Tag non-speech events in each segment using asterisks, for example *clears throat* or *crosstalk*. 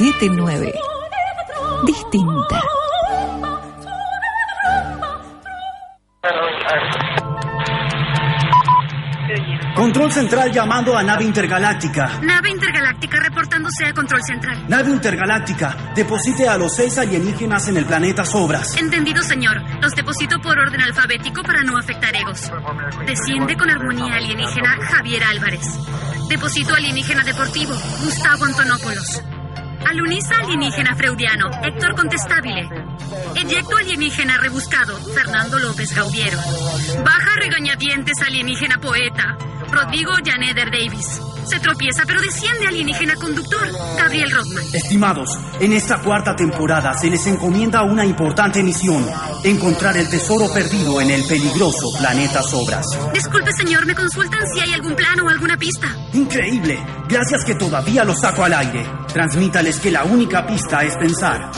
Cultura. FM 979. Distinta. Control central llamando a nave intergaláctica. Nave intergaláctica reportándose a control central. Nave intergaláctica, deposite a los seis alienígenas en el planeta Sobras. Entendido, señor. Los deposito por orden alfabético para no afectar egos. Desciende con armonía alienígena Javier Álvarez. Deposito alienígena deportivo Gustavo Antonopoulos. Alunisa alienígena freudiano Héctor Contestabile. Eyecto alienígena rebuscado Fernando López Gaudiero. Baja regañadientes alienígena poeta Rodrigo Janeder Davis. Se tropieza pero desciende alienígena conductor Gabriel Rothman. Estimados, en esta cuarta temporada se les encomienda una importante misión. Encontrar el tesoro perdido en el peligroso planeta Sobras. Disculpe, señor, me consultan si hay algún plano o alguna pista. Increíble. Gracias que todavía lo saco al aire. Transmítales que la única pista es pensar.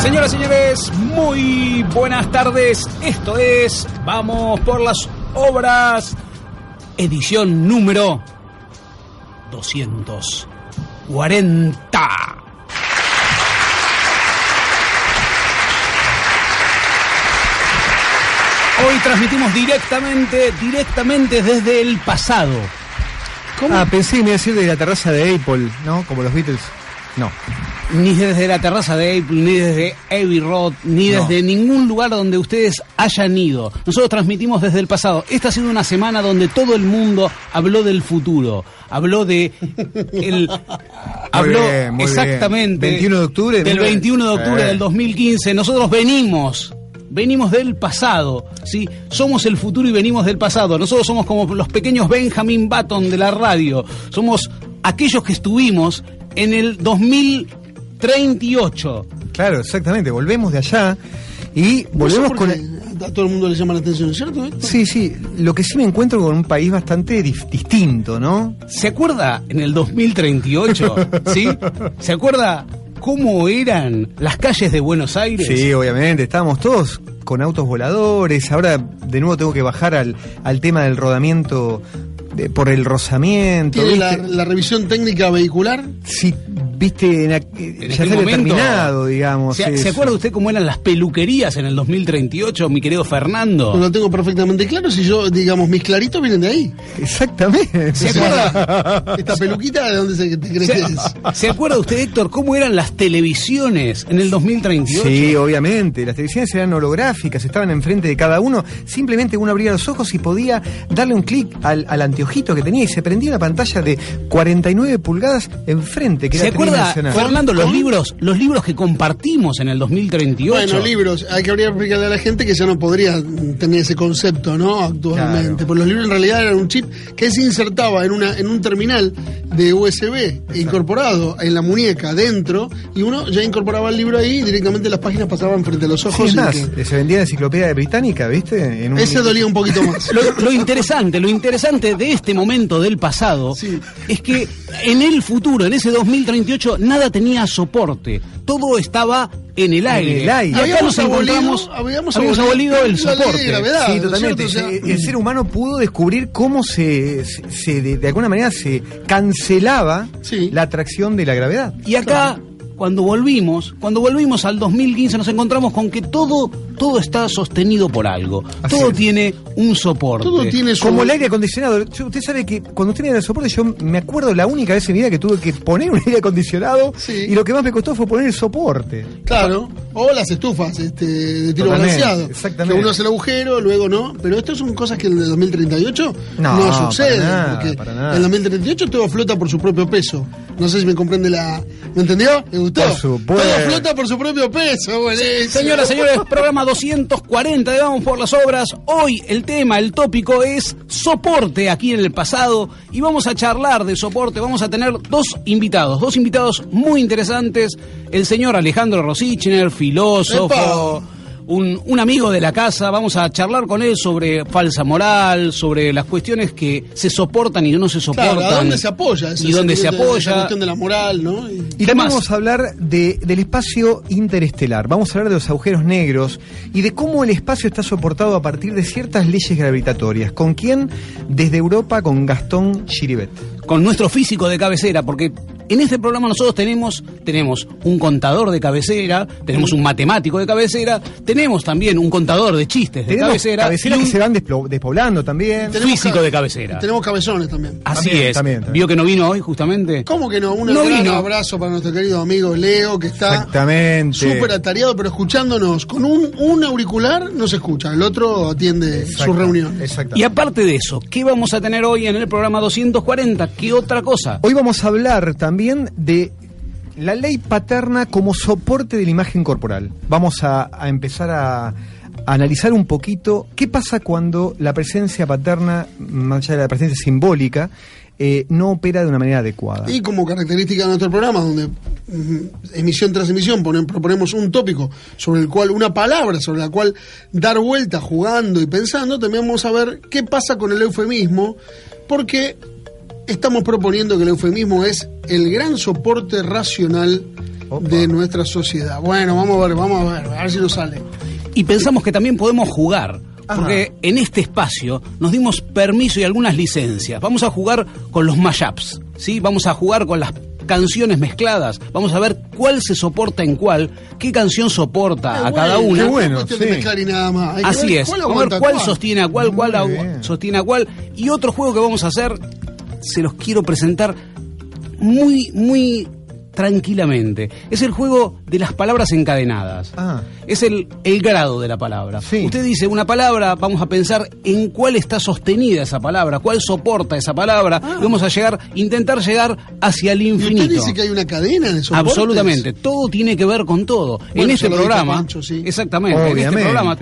Señoras y señores, muy buenas tardes. Esto es Vamos por las Obras, edición número 240. Transmitimos directamente, directamente desde el pasado. Ah, pensé que me iba a decir de la terraza de Apple, ¿no? Como los Beatles. No. Ni desde la terraza de Apple, ni desde Abbey Road, ni No. desde ningún lugar donde ustedes hayan ido. Nosotros transmitimos desde el pasado. Esta ha sido una semana donde todo el mundo habló del futuro. Habló de *laughs* el habló bien, muy exactamente bien. 21 de octubre de del 19 21 de octubre Eh. del 2015. Nosotros venimos Venimos del pasado, ¿sí? Somos el futuro y venimos del pasado. Nosotros somos como los pequeños Benjamin Button de la radio. Somos aquellos que estuvimos en el 2038. Claro, exactamente. Volvemos de allá y volvemos No sé con. A todo el mundo le llama la atención, ¿cierto? esto? Sí, sí. Lo que sí me encuentro con un país bastante distinto, ¿no? ¿Se acuerda en el 2038? *laughs* ¿Sí? ¿Se acuerda cómo eran las calles de Buenos Aires? Sí, obviamente. Estábamos todos con autos voladores. Ahora de nuevo tengo que bajar al, al tema del rodamiento de- por el rozamiento. ¿Tiene la, revisión técnica vehicular? Sí, viste, en, En ya había momento, terminado, digamos. ¿Se, eso. ¿Se acuerda usted cómo eran las peluquerías en el 2038, mi querido Fernando? Lo tengo perfectamente claro. Si yo, digamos, mis claritos vienen de ahí. Exactamente. ¿Se acuerda? *laughs* Esta peluquita, ¿de dónde se te crees que ¿Se, es? se acuerda usted, Héctor, cómo eran las televisiones en el 2038? Sí, obviamente. Las televisiones eran holográficas, estaban enfrente de cada uno. Simplemente uno abría los ojos y podía darle un clic al, al anteojito que tenía y se prendía una pantalla de 49 pulgadas enfrente, que ¿Se era acuerda. Fernando, los libros, los libros que compartimos en el 2038? Bueno, libros. Hay que habría que explicarle a la gente que ya no podría tener ese concepto, ¿no? Actualmente. Claro. Porque los libros en realidad eran un chip que se insertaba en, una, en un terminal de USB incorporado en la muñeca dentro y uno ya incorporaba el libro ahí y directamente las páginas pasaban frente a los Sí, ojos. y más, que- se vendía en enciclopedia británica, ¿viste? En un- ese dolía un poquito más. Lo, lo interesante, lo interesante de este momento del pasado Sí. es que en el futuro, en ese 2038, nada tenía soporte. Todo estaba en el aire. el aire. Y acá Habíamos nos encontramos, habíamos habíamos abolido el soporte. gravedad. Sí, ¿no es totalmente. cierto? O sea, Se- el ser humano pudo descubrir cómo se, se- se- de, de alguna manera se cancelaba Sí. la atracción de la gravedad. Y acá, cuando volvimos, cuando volvimos al 2015, nos encontramos con que todo, todo está sostenido por algo. Así todo es. tiene un soporte. todo tiene su... Como el aire acondicionado. Yo- usted sabe que cuando usted mira el soporte, yo me acuerdo la única vez en mi vida que tuve que poner un aire acondicionado Sí. y lo que más me costó fue poner el soporte. Claro, o las estufas este, de tiro Totalmente, balanceado. exactamente. Que uno hace el agugero, luego no. Pero esto son cosas que en el 2038 no, No, suceden. para nada, porque para nada. en el 2038 todo flota por su propio peso. No sé si me comprende la. ¿Me entendió? ¿Me gustó? Por supuesto. Todo flota por su propio peso. buenísimo. Señoras, señores, *laughs* programa 240 de Vamos por las Obras. Hoy el tema, el tópico es soporte aquí en el pasado y vamos a charlar de soporte. Vamos a tener dos invitados, dos invitados muy interesantes. El señor Alejandro Rosichner, filósofo, ¡Epa! Un, un amigo de la casa, vamos a charlar con él sobre falsa moral, sobre las cuestiones que se soportan y no se soportan. Claro, ¿a dónde se apoya? Ese y dónde se sentimiento de- apoya. La cuestión de la moral, ¿no? Y- Y ¿Qué también vamos a hablar de- del espacio interestelar, vamos a hablar de los agujeros negros y de cómo el espacio está soportado a partir de ciertas leyes gravitatorias. ¿Con quién? Desde Europa con Gastón Chiribet. con nuestro físico de cabecera, porque en este programa nosotros tenemos, tenemos un contador de cabecera, tenemos un matemático de cabecera, tenemos también un contador de chistes de Tenemos cabecera, cabeceras y un que se van despoblando también. Tenemos físico de cabecera. Tenemos cabezones también. Así También, es. también, también. Vio que no vino hoy justamente. ¿Cómo que no? Un No gran vino. abrazo para nuestro querido amigo Leo, que está súper atareado, pero escuchándonos. Con un, un auricular no se escucha, el otro atiende su reunión. Exactamente. Y aparte de eso, ¿qué vamos a tener hoy en el programa 240? ¿Qué otra cosa? Hoy vamos a hablar también de la ley paterna como soporte de la imagen corporal. Vamos a, empezar a, analizar un poquito qué pasa cuando la presencia paterna, más allá de la presencia simbólica, eh, no opera de una manera adecuada. Y como característica de nuestro programa, donde emisión tras emisión ponen- proponemos un tópico sobre el cual, una palabra sobre la cual dar vuelta jugando y pensando, también vamos a ver qué pasa con el eufemismo, porque estamos proponiendo que el eufemismo es el gran soporte racional Opa. de nuestra sociedad. Bueno, vamos a ver, vamos a ver, a ver si nos sale. Y pensamos que también podemos jugar. Ajá. Porque en este espacio nos dimos permiso y algunas licencias. Vamos a jugar con los mashups, ¿sí? Vamos a jugar con las canciones mezcladas. Vamos a ver cuál se soporta en cuál, qué canción soporta Qué a cada bueno, una. es bueno, cuestión de sí. mezclar y nada más. Hay que Así ver es. cuál Vamos a ver aguanta cuál cuál. sostiene a cuál, cuál sostiene a cuál. Y otro juego que vamos a hacer, se los quiero presentar muy, muy tranquilamente. Es el juego de las palabras encadenadas. Ah. Es el, el grado de la palabra. Sí. Usted dice una palabra, vamos a pensar en cuál está sostenida esa palabra, cuál soporta esa palabra, y vamos a llegar, intentar llegar hacia el Ah. ¿Y infinito. usted dice que hay una cadena de soportes? Absolutamente, todo tiene que ver con todo. Bueno, en este programa, Pancho, sí. exactamente, en este Obviamente. programa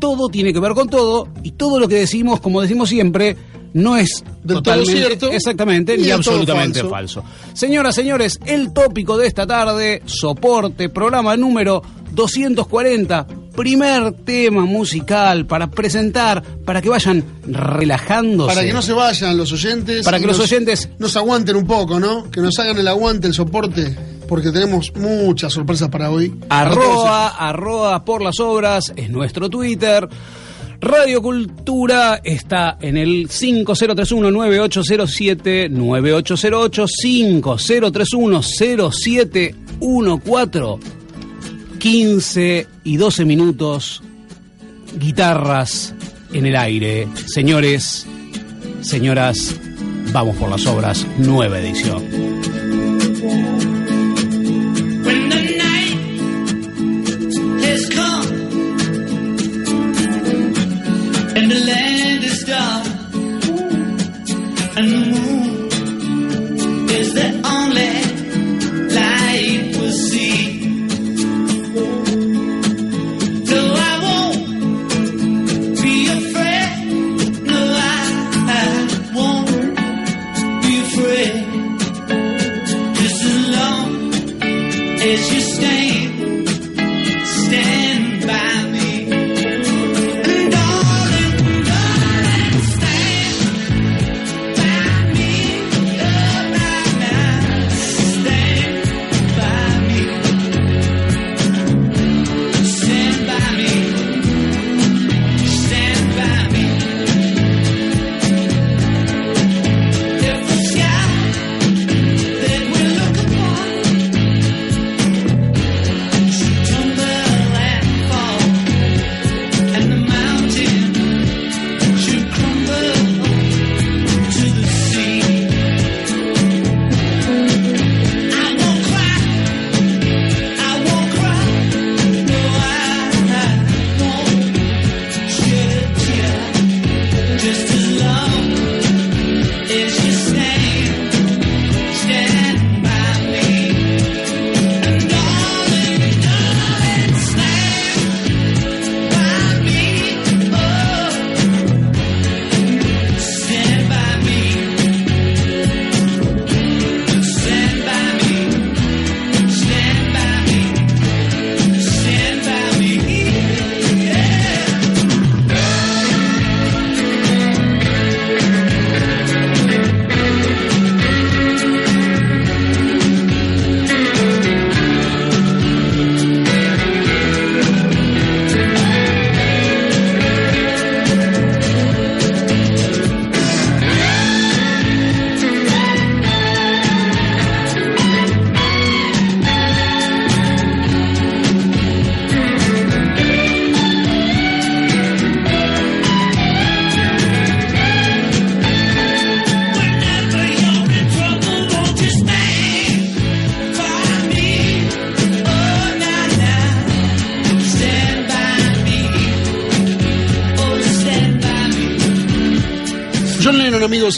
todo tiene que ver con todo y todo lo que decimos, como decimos siempre, no es Del todo totalmente cierto, exactamente ni absolutamente falso. Señoras, señores, el tópico de esta tarde, soporte, programa número 240, primer tema musical para presentar, para que vayan relajándose. Para que no se vayan los oyentes. Para que los nos- oyentes- Nos aguanten un poco, ¿no? Que nos hagan el aguante, el soporte, porque tenemos muchas sorpresas para hoy. Arroba, arroba por las obras es nuestro Twitter. Radio Cultura está en el 5031-9807, 9808, 5031-0714, 15 y 12 minutos, guitarras en el aire. Señores, señoras, vamos por las obras, nueva edición.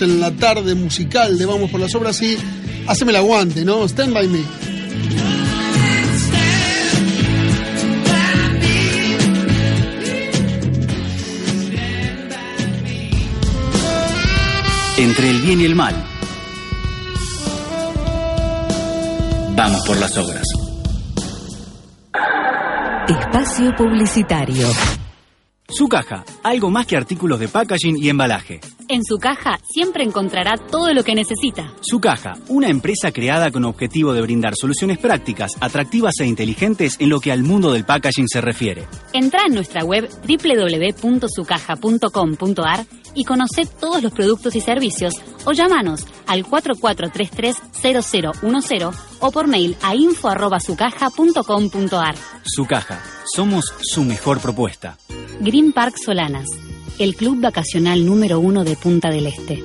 En la tarde musical de Vamos por las Obras y haceme el aguante, ¿no? Stand by me. Entre el bien y el mal. Vamos por las obras. Espacio Publicitario. Su caja, algo más que artículos de packaging y embalaje. En su caja siempre encontrará todo lo que necesita. Su caja, una empresa creada con objetivo de brindar soluciones prácticas, atractivas e inteligentes en lo que al mundo del packaging se refiere. Entra en nuestra web www.sucaja.com.ar y conoce todos los productos y servicios o llámanos al 4433-0010 o por mail a info.sucaja.com.ar. Su caja, somos su mejor propuesta. Green Park Solanas, el club vacacional número uno de Punta del Este.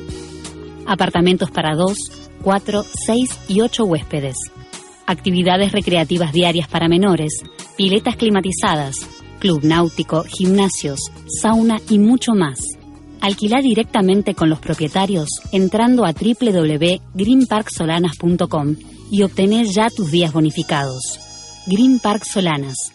Apartamentos para dos, cuatro, seis y ocho huéspedes. Actividades recreativas diarias para menores, piletas climatizadas, club náutico, gimnasios, sauna y mucho más. Alquila directamente con los propietarios entrando a www.greenparksolanas.com y obtenés ya tus días bonificados. Green Park Solanas,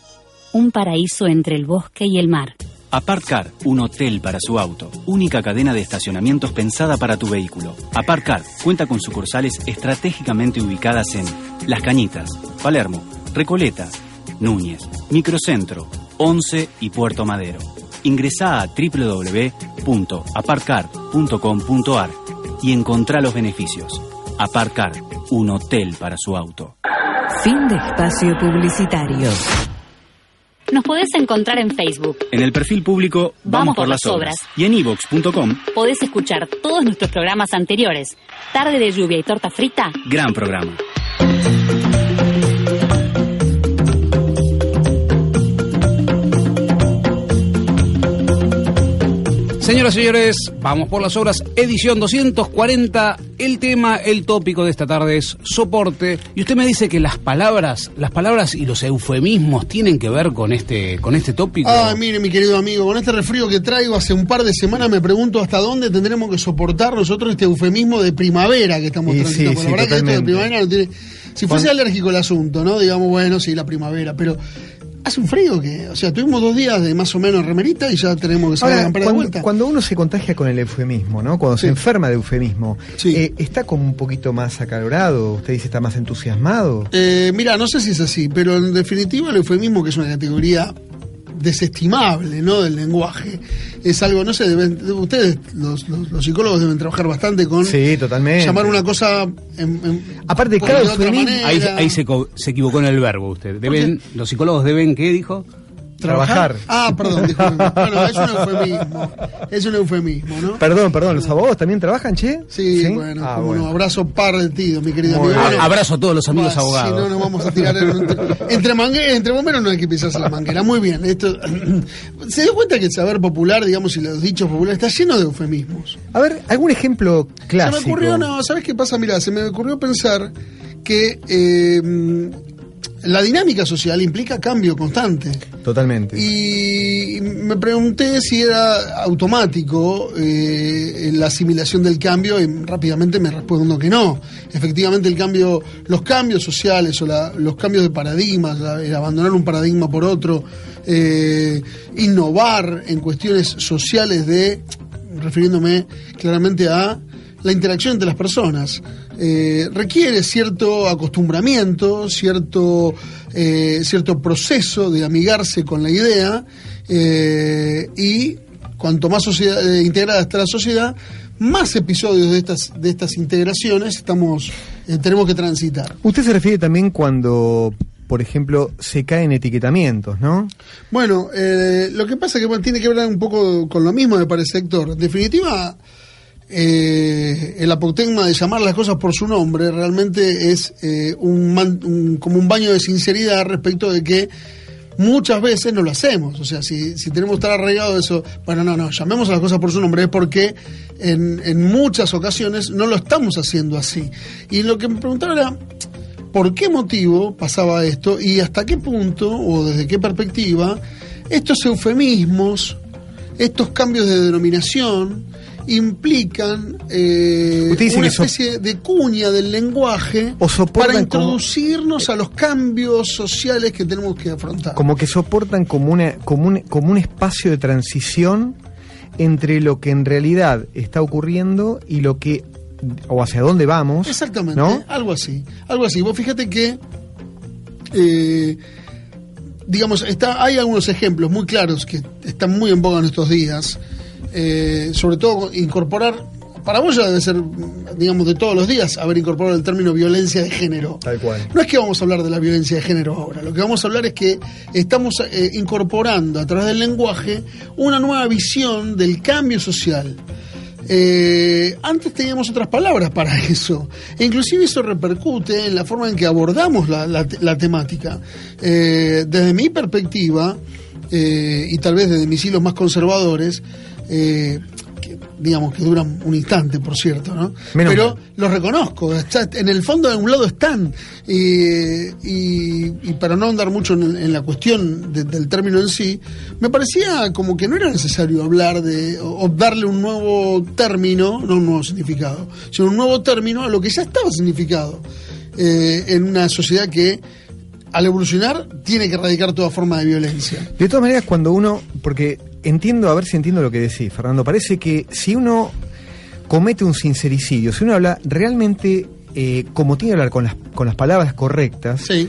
un paraíso entre el bosque y el mar. Apartcar, un hotel para su auto. Única cadena de estacionamientos pensada para tu vehículo. Apartcar cuenta con sucursales estratégicamente ubicadas en Las Cañitas, Palermo, Recoleta, Núñez, Microcentro, Once y Puerto Madero. Ingresá a www.aparcar.com.ar y encontrá los beneficios. Aparcar, un hotel para su auto. Fin de espacio publicitario. Nos podés encontrar en Facebook. En el perfil público Vamos, por, las obras. Y en ivox.com, Podés escuchar todos nuestros programas anteriores. Tarde de lluvia y torta frita. gran programa. Señoras y señores, vamos por las obras, edición 240. El tema, el tópico de esta tarde es soporte. Y usted me dice que las palabras, las palabras y los eufemismos tienen que ver con este, con este tópico. Ah, mire, mi querido amigo, con este resfrío que traigo hace un par de semanas me pregunto hasta dónde tendremos que soportar nosotros este eufemismo de primavera que estamos Y transitando. sí, la verdad que esto de primavera no tiene. Si fuese alérgico el asunto, ¿no? Digamos, bueno, sí, la primavera, pero hace un frío que. O sea, tuvimos dos días de más o menos remerita y ya tenemos que salir a campera de vuelta. cuando uno se contagia con el eufemismo, ¿no? Cuando Sí. se enferma de eufemismo, Sí. eh, ¿está como un poquito más acalorado? ¿Usted dice está más entusiasmado? Eh, mira, no sé si es así, pero en definitiva el eufemismo, que es una categoría desestimable, ¿no? Del lenguaje, es algo, no sé, deben- ustedes, los, los- los psicólogos deben trabajar bastante con Sí, totalmente. llamar una cosa en, en- Aparte, manera. Ahí, ahí se, co- se equivocó en el verbo usted. Deben, los psicólogos deben, ¿qué dijo? Trabajar. Ah, perdón, disculpe. Bueno, es un eufemismo. Es un eufemismo, ¿no? Perdón, perdón, ¿los abogados también trabajan, che? Sí, bueno, Ah, como bueno. no, abrazo partido, mi querido Muy amigo. Bueno, Abrazo a todos los amigos abogados. Si no, nos vamos a tirar en un- entre, mangue- entre bomberos no hay que pisarse la manguera. Muy bien. Esto, *clears throat* se dio cuenta que el saber popular, digamos, y los dichos populares está lleno de eufemismos. A ver, algún ejemplo clásico. Se me ocurrió, no, ¿sabes qué pasa? Mira, se me ocurrió pensar que eh, la dinámica social implica cambio constante. Totalmente. Y me pregunté si era automático eh, la asimilación del cambio y rápidamente me respondo que no. Efectivamente el cambio, los cambios sociales o la- los cambios de paradigmas, el abandonar un paradigma por otro, eh, innovar en cuestiones sociales de, refiriéndome claramente a la interacción entre las personas eh, requiere cierto acostumbramiento, cierto, eh, cierto proceso de amigarse con la idea eh, y cuanto más sociedad- integrada está la sociedad, más episodios de estas, de estas integraciones estamos, tenemos que transitar. Usted se refiere también cuando, por ejemplo, se caen etiquetamientos, ¿no? Bueno, eh, lo que pasa es que bueno, tiene que ver un poco con lo mismo, me parece, Héctor. En definitiva, eh, el apotegma de llamar las cosas por su nombre realmente es eh, un, man- un- como un baño de sinceridad respecto de que muchas veces no lo hacemos. O sea, si, si tenemos estar arraigados de eso, bueno, no, no, llamemos a las cosas por su nombre, es porque en, en muchas ocasiones no lo estamos haciendo así. Y lo que me preguntaba era, ¿por qué motivo pasaba esto y hasta qué punto o desde qué perspectiva estos eufemismos, estos cambios de denominación implican eh, una especie de cuña del lenguaje O para como- introducirnos a los cambios sociales que tenemos que afrontar. Como que soportan como, una, como, un, como un espacio de transición entre lo que en realidad está ocurriendo y lo que o hacia dónde vamos. Exactamente, ¿no? algo así. Algo así. Vos fíjate que, eh, digamos, está, hay algunos ejemplos muy claros que están muy en boga en estos días. Eh, sobre todo incorporar, para vos ya debe ser, digamos, de todos los días, haber incorporado el término violencia de género. Tal cual. No es que vamos a hablar de la violencia de género ahora, lo que vamos a hablar es que estamos eh, incorporando a través del lenguaje una nueva visión del cambio social. Eh, antes teníamos otras palabras para *laughs* eso, e inclusive eso repercute en la forma en que abordamos la, la- la temática. Eh, desde mi perspectiva, eh, y tal vez desde mis hilos más conservadores, eh, que, digamos que duran un instante, por cierto, ¿no? Menos Pero mal. los reconozco, está- en el fondo de un lado están. Y, y- y para no andar mucho en, en la cuestión de- del término en sí, me parecía como que no era necesario hablar de, o, o darle un nuevo término, no un nuevo significado, sino un nuevo término a lo que ya estaba significado eh, en una sociedad que al evolucionar tiene que erradicar toda forma de violencia. De todas maneras, cuando uno, porque entiendo, a ver si entiendo lo que decís, Fernando, parece que si uno comete un sincericidio, si uno habla realmente eh, como tiene que hablar con las, con las palabras correctas, Sí.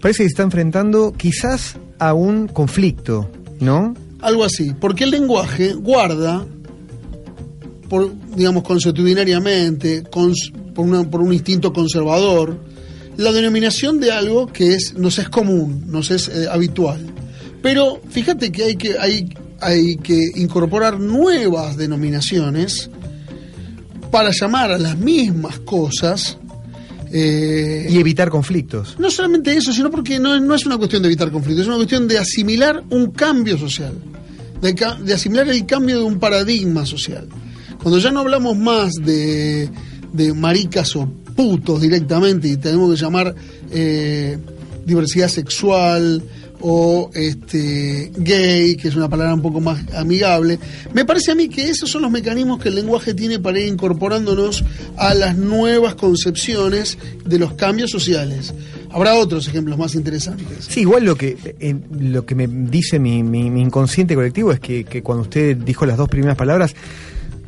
parece que se está enfrentando quizás a un conflicto, ¿no? Algo así, porque el lenguaje guarda, por, digamos, consuetudinariamente, cons- por, una- por un instinto conservador, la denominación de algo que es, nos es común, nos es eh, habitual. Pero fíjate que hay que, hay, hay que incorporar nuevas denominaciones para llamar a las mismas cosas. eh, Y evitar conflictos. no solamente eso, sino porque no, no es una cuestión de evitar conflictos, es una cuestión de asimilar un cambio social, de, asimilar el cambio de un paradigma social. Cuando ya no hablamos más de, de maricas o putos directamente y tenemos que llamar eh, diversidad sexual o este gay, que es una palabra un poco más amigable, me parece a mí que esos son los mecanismos que el lenguaje tiene para ir incorporándonos a las nuevas concepciones de los cambios sociales. Habrá otros ejemplos más interesantes. Sí, igual lo que lo que me dice mi, mi- mi inconsciente colectivo es que, que cuando usted dijo las dos primeras palabras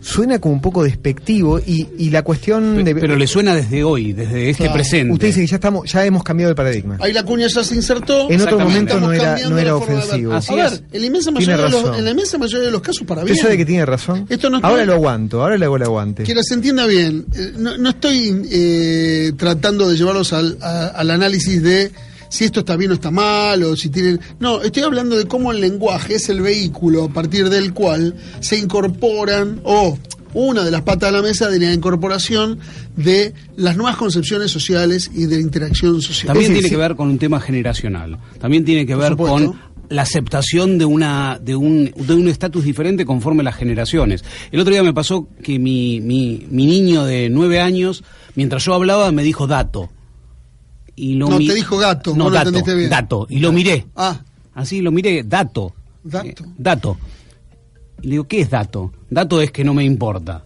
suena como un poco despectivo y, y la cuestión de Pero le suena desde hoy, desde este Claro. presente. usted dice que ya estamos ya hemos cambiado el paradigma. Ahí la cuña ya se insertó. En otro momento no era no era ofensivo. Así A ver, es. en la, inmensa Tiene mayoría de los, razón. en la inmensa mayoría de los casos para bien. Usted sabe que tiene razón. Esto no ahora lo aguanto, ahora le hago el aguante. Que se entienda bien, eh, no, no estoy eh, tratando de llevarlos al, a- al análisis de si esto está bien o está mal, o si tienen... No, estoy hablando de cómo el lenguaje es el vehículo a partir del cual se incorporan, o una de las patas de la mesa de la incorporación de las nuevas concepciones sociales y de la interacción social. También tiene que ver con un tema generacional. También tiene que ver con la aceptación de una de un de un estatus diferente conforme las generaciones. El otro día me pasó que mi, mi, mi niño de nueve años, mientras yo hablaba, me dijo dato. Y lo No, mi- te dijo gato, No, lo dato, entendiste bien. dato. Y lo miré. Ah, Así lo miré, dato. Dato. Eh, dato. Y le digo, ¿qué es dato? Dato es que no me importa.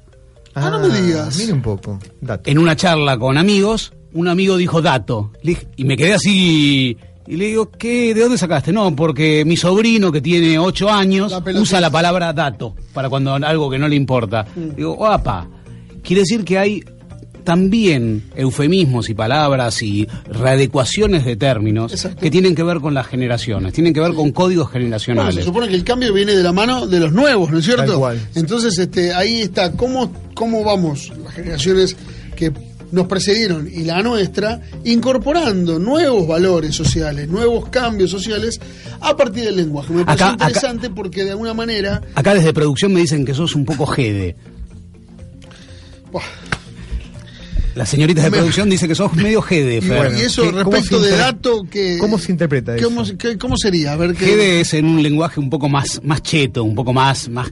Ah, no me digas. Mire un poco. Dato. en una charla con amigos, un amigo dijo dato. Le dije- y me quedé así. Y le digo, ¿qué, ¿de dónde sacaste? No, porque mi sobrino, que tiene ocho años, La usa la palabra dato para cuando algo que no le importa. Mm. Digo, guapa. Quiere decir que hay también eufemismos y palabras y readecuaciones de términos Exacto. que tienen que ver con las generaciones, tienen que ver con códigos Bueno, generacionales. se supone que el cambio viene de la mano de los nuevos, ¿no es cierto? Tal cual. Entonces, este, ahí está, ¿cómo, cómo vamos las generaciones que nos precedieron y la nuestra, incorporando nuevos valores sociales, nuevos cambios sociales a partir del lenguaje. Me parece Acá- acá- interesante porque de alguna manera, Acá desde producción me dicen que sos un poco jede. buah, Las señoritas de Me- producción dicen que sos medio jede, y, *laughs* bueno, y eso ¿qué- cómo respecto de dato que... cómo se interpreta eso? ¿Cómo, se- qué- cómo sería? A ver qué... Gede es en un lenguaje un poco más, más cheto, un poco más, más,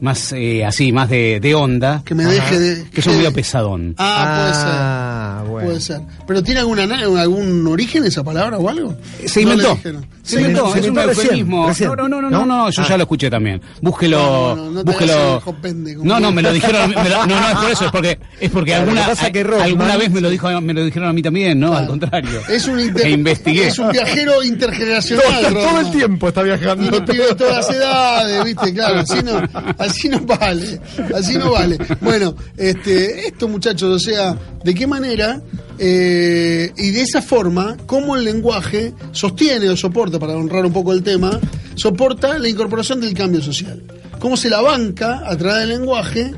más eh, así, más de, de onda. Que me deje de. Que son medio pesadón. Ah, Ah, puede ser. bueno. Puede ser. ¿Pero tiene alguna, algún origen esa palabra o algo? Se inventó. Se inventó, se es un eufemismo. recién. No, no, no, no, ¿No? yo Ah. ya lo escuché también. Búsquelo, No, no, no, búsquelo. me lo dijeron, me lo- no, no es por eso, es porque es porque Claro, alguna pasa que alguna vez me lo dijo, me lo dijeron a mí también, no, al contrario. Es un, inter- E investigué. es un viajero intergeneracional. Todo, el tiempo está viajando. Tiene pibes de todas las edades, ¿viste? Claro, así no, así no vale. Así no vale. Bueno, este, esto, muchachos, o sea, ¿de qué manera eh, y de esa forma, cómo el lenguaje sostiene o soporta, para honrar un poco el tema, soporta la incorporación del cambio social? ¿Cómo se la banca a través del lenguaje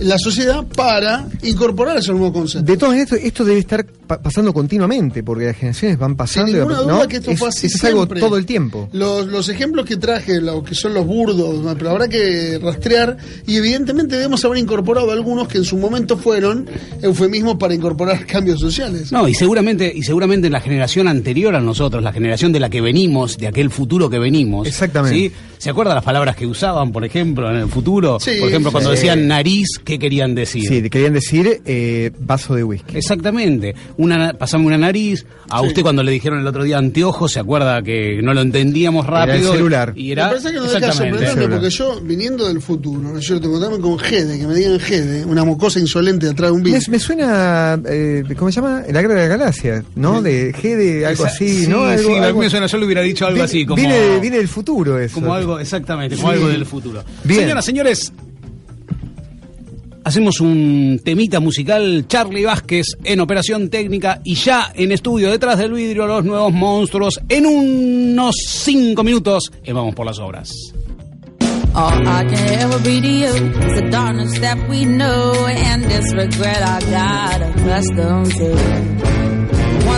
la sociedad para incorporar esos nuevos conceptos? De todas maneras, esto, esto debe estar pa- pasando continuamente, porque las generaciones van Sin pasando. y ninguna va- duda ¿no? que esto es, algo todo el tiempo. Los, los ejemplos que traje, lo que son los burdos, ¿no? pero habrá que rastrear y evidentemente debemos haber incorporado algunos que en su momento fueron eufemismos para incorporar *laughs* cambios sociales. No, y seguramente, y seguramente en la generación anterior a nosotros, la generación de la que venimos, de aquel futuro que venimos. Exactamente. ¿sí? ¿Se acuerdan las palabras que usaban, por ejemplo, en el futuro? Sí, por ejemplo, cuando sí. decían nariz, ¿qué querían decir? Sí, querían decir eh, vaso de whisky. Exactamente. Una, pasame una nariz. A Sí. usted cuando le dijeron el otro día anteojos, se acuerda que no lo entendíamos Era el rápido. celular. Y era Me parece que no deja sorprenderme porque yo, viniendo del futuro, ¿no es cierto? Encontrarme con Gede, que me digan Gede, una mocosa insolente atrás de un Me, bicho. me suena, eh, ¿cómo se llama? La guerra de la galaxia, ¿no? De G de algo Esa- así, sí, ¿no? Algo, sí, a mí algo- me suena, yo le hubiera dicho algo así, como... Viene, viene del futuro eso. Como algo, exactamente, como Sí. algo del futuro. Bien. Señoras, señores, hacemos un temita musical, Charlie Vázquez en operación técnica y ya en estudio detrás del vidrio los nuevos monstruos. En unos cinco minutos y vamos por las obras. All I can ever be to you is the darkness that we know and this regret I got accustomed to.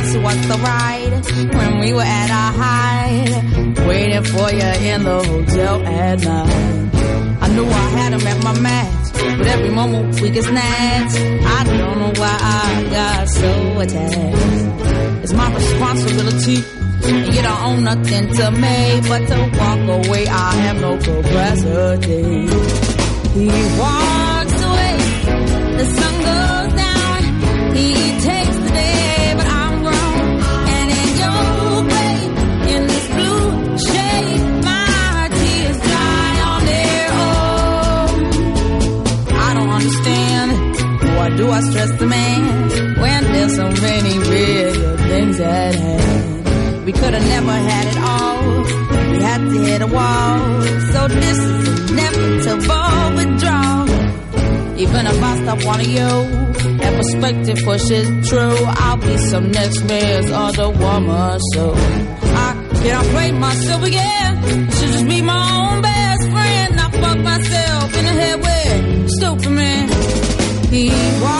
Once was the ride when we were at our height, waiting for you in the hotel at night. I knew I had him at my match, but every moment we get snatched. I don't know why I got so attached. It's my responsibility. And you don't own nothing to me but to walk away. I have no capacity. He walks away, the sun goes I stress the man when there's so many real things at hand? We could have never had it all. We had to hit a wall. So this is inevitable withdrawal. Even if I stop wanting you, that perspective pushes true. I'll be some next man's other woman. So I can't play myself again. Should just be my own best friend. I fuck myself in the head with stupid man. He walks.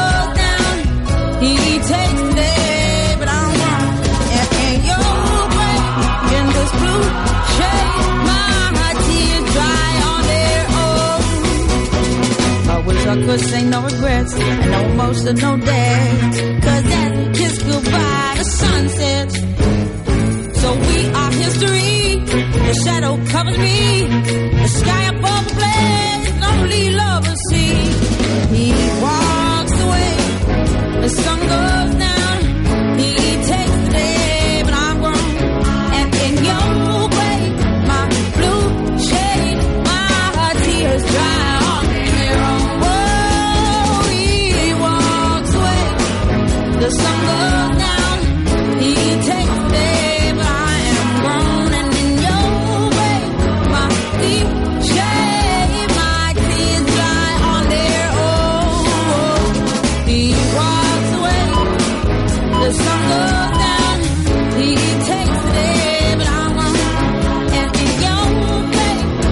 emotional day. Cause we kiss goodbye, the sun sets. So we are history. The shadow covers me. The sky above the blaze, only lovers see. He walks away. The sun goes down.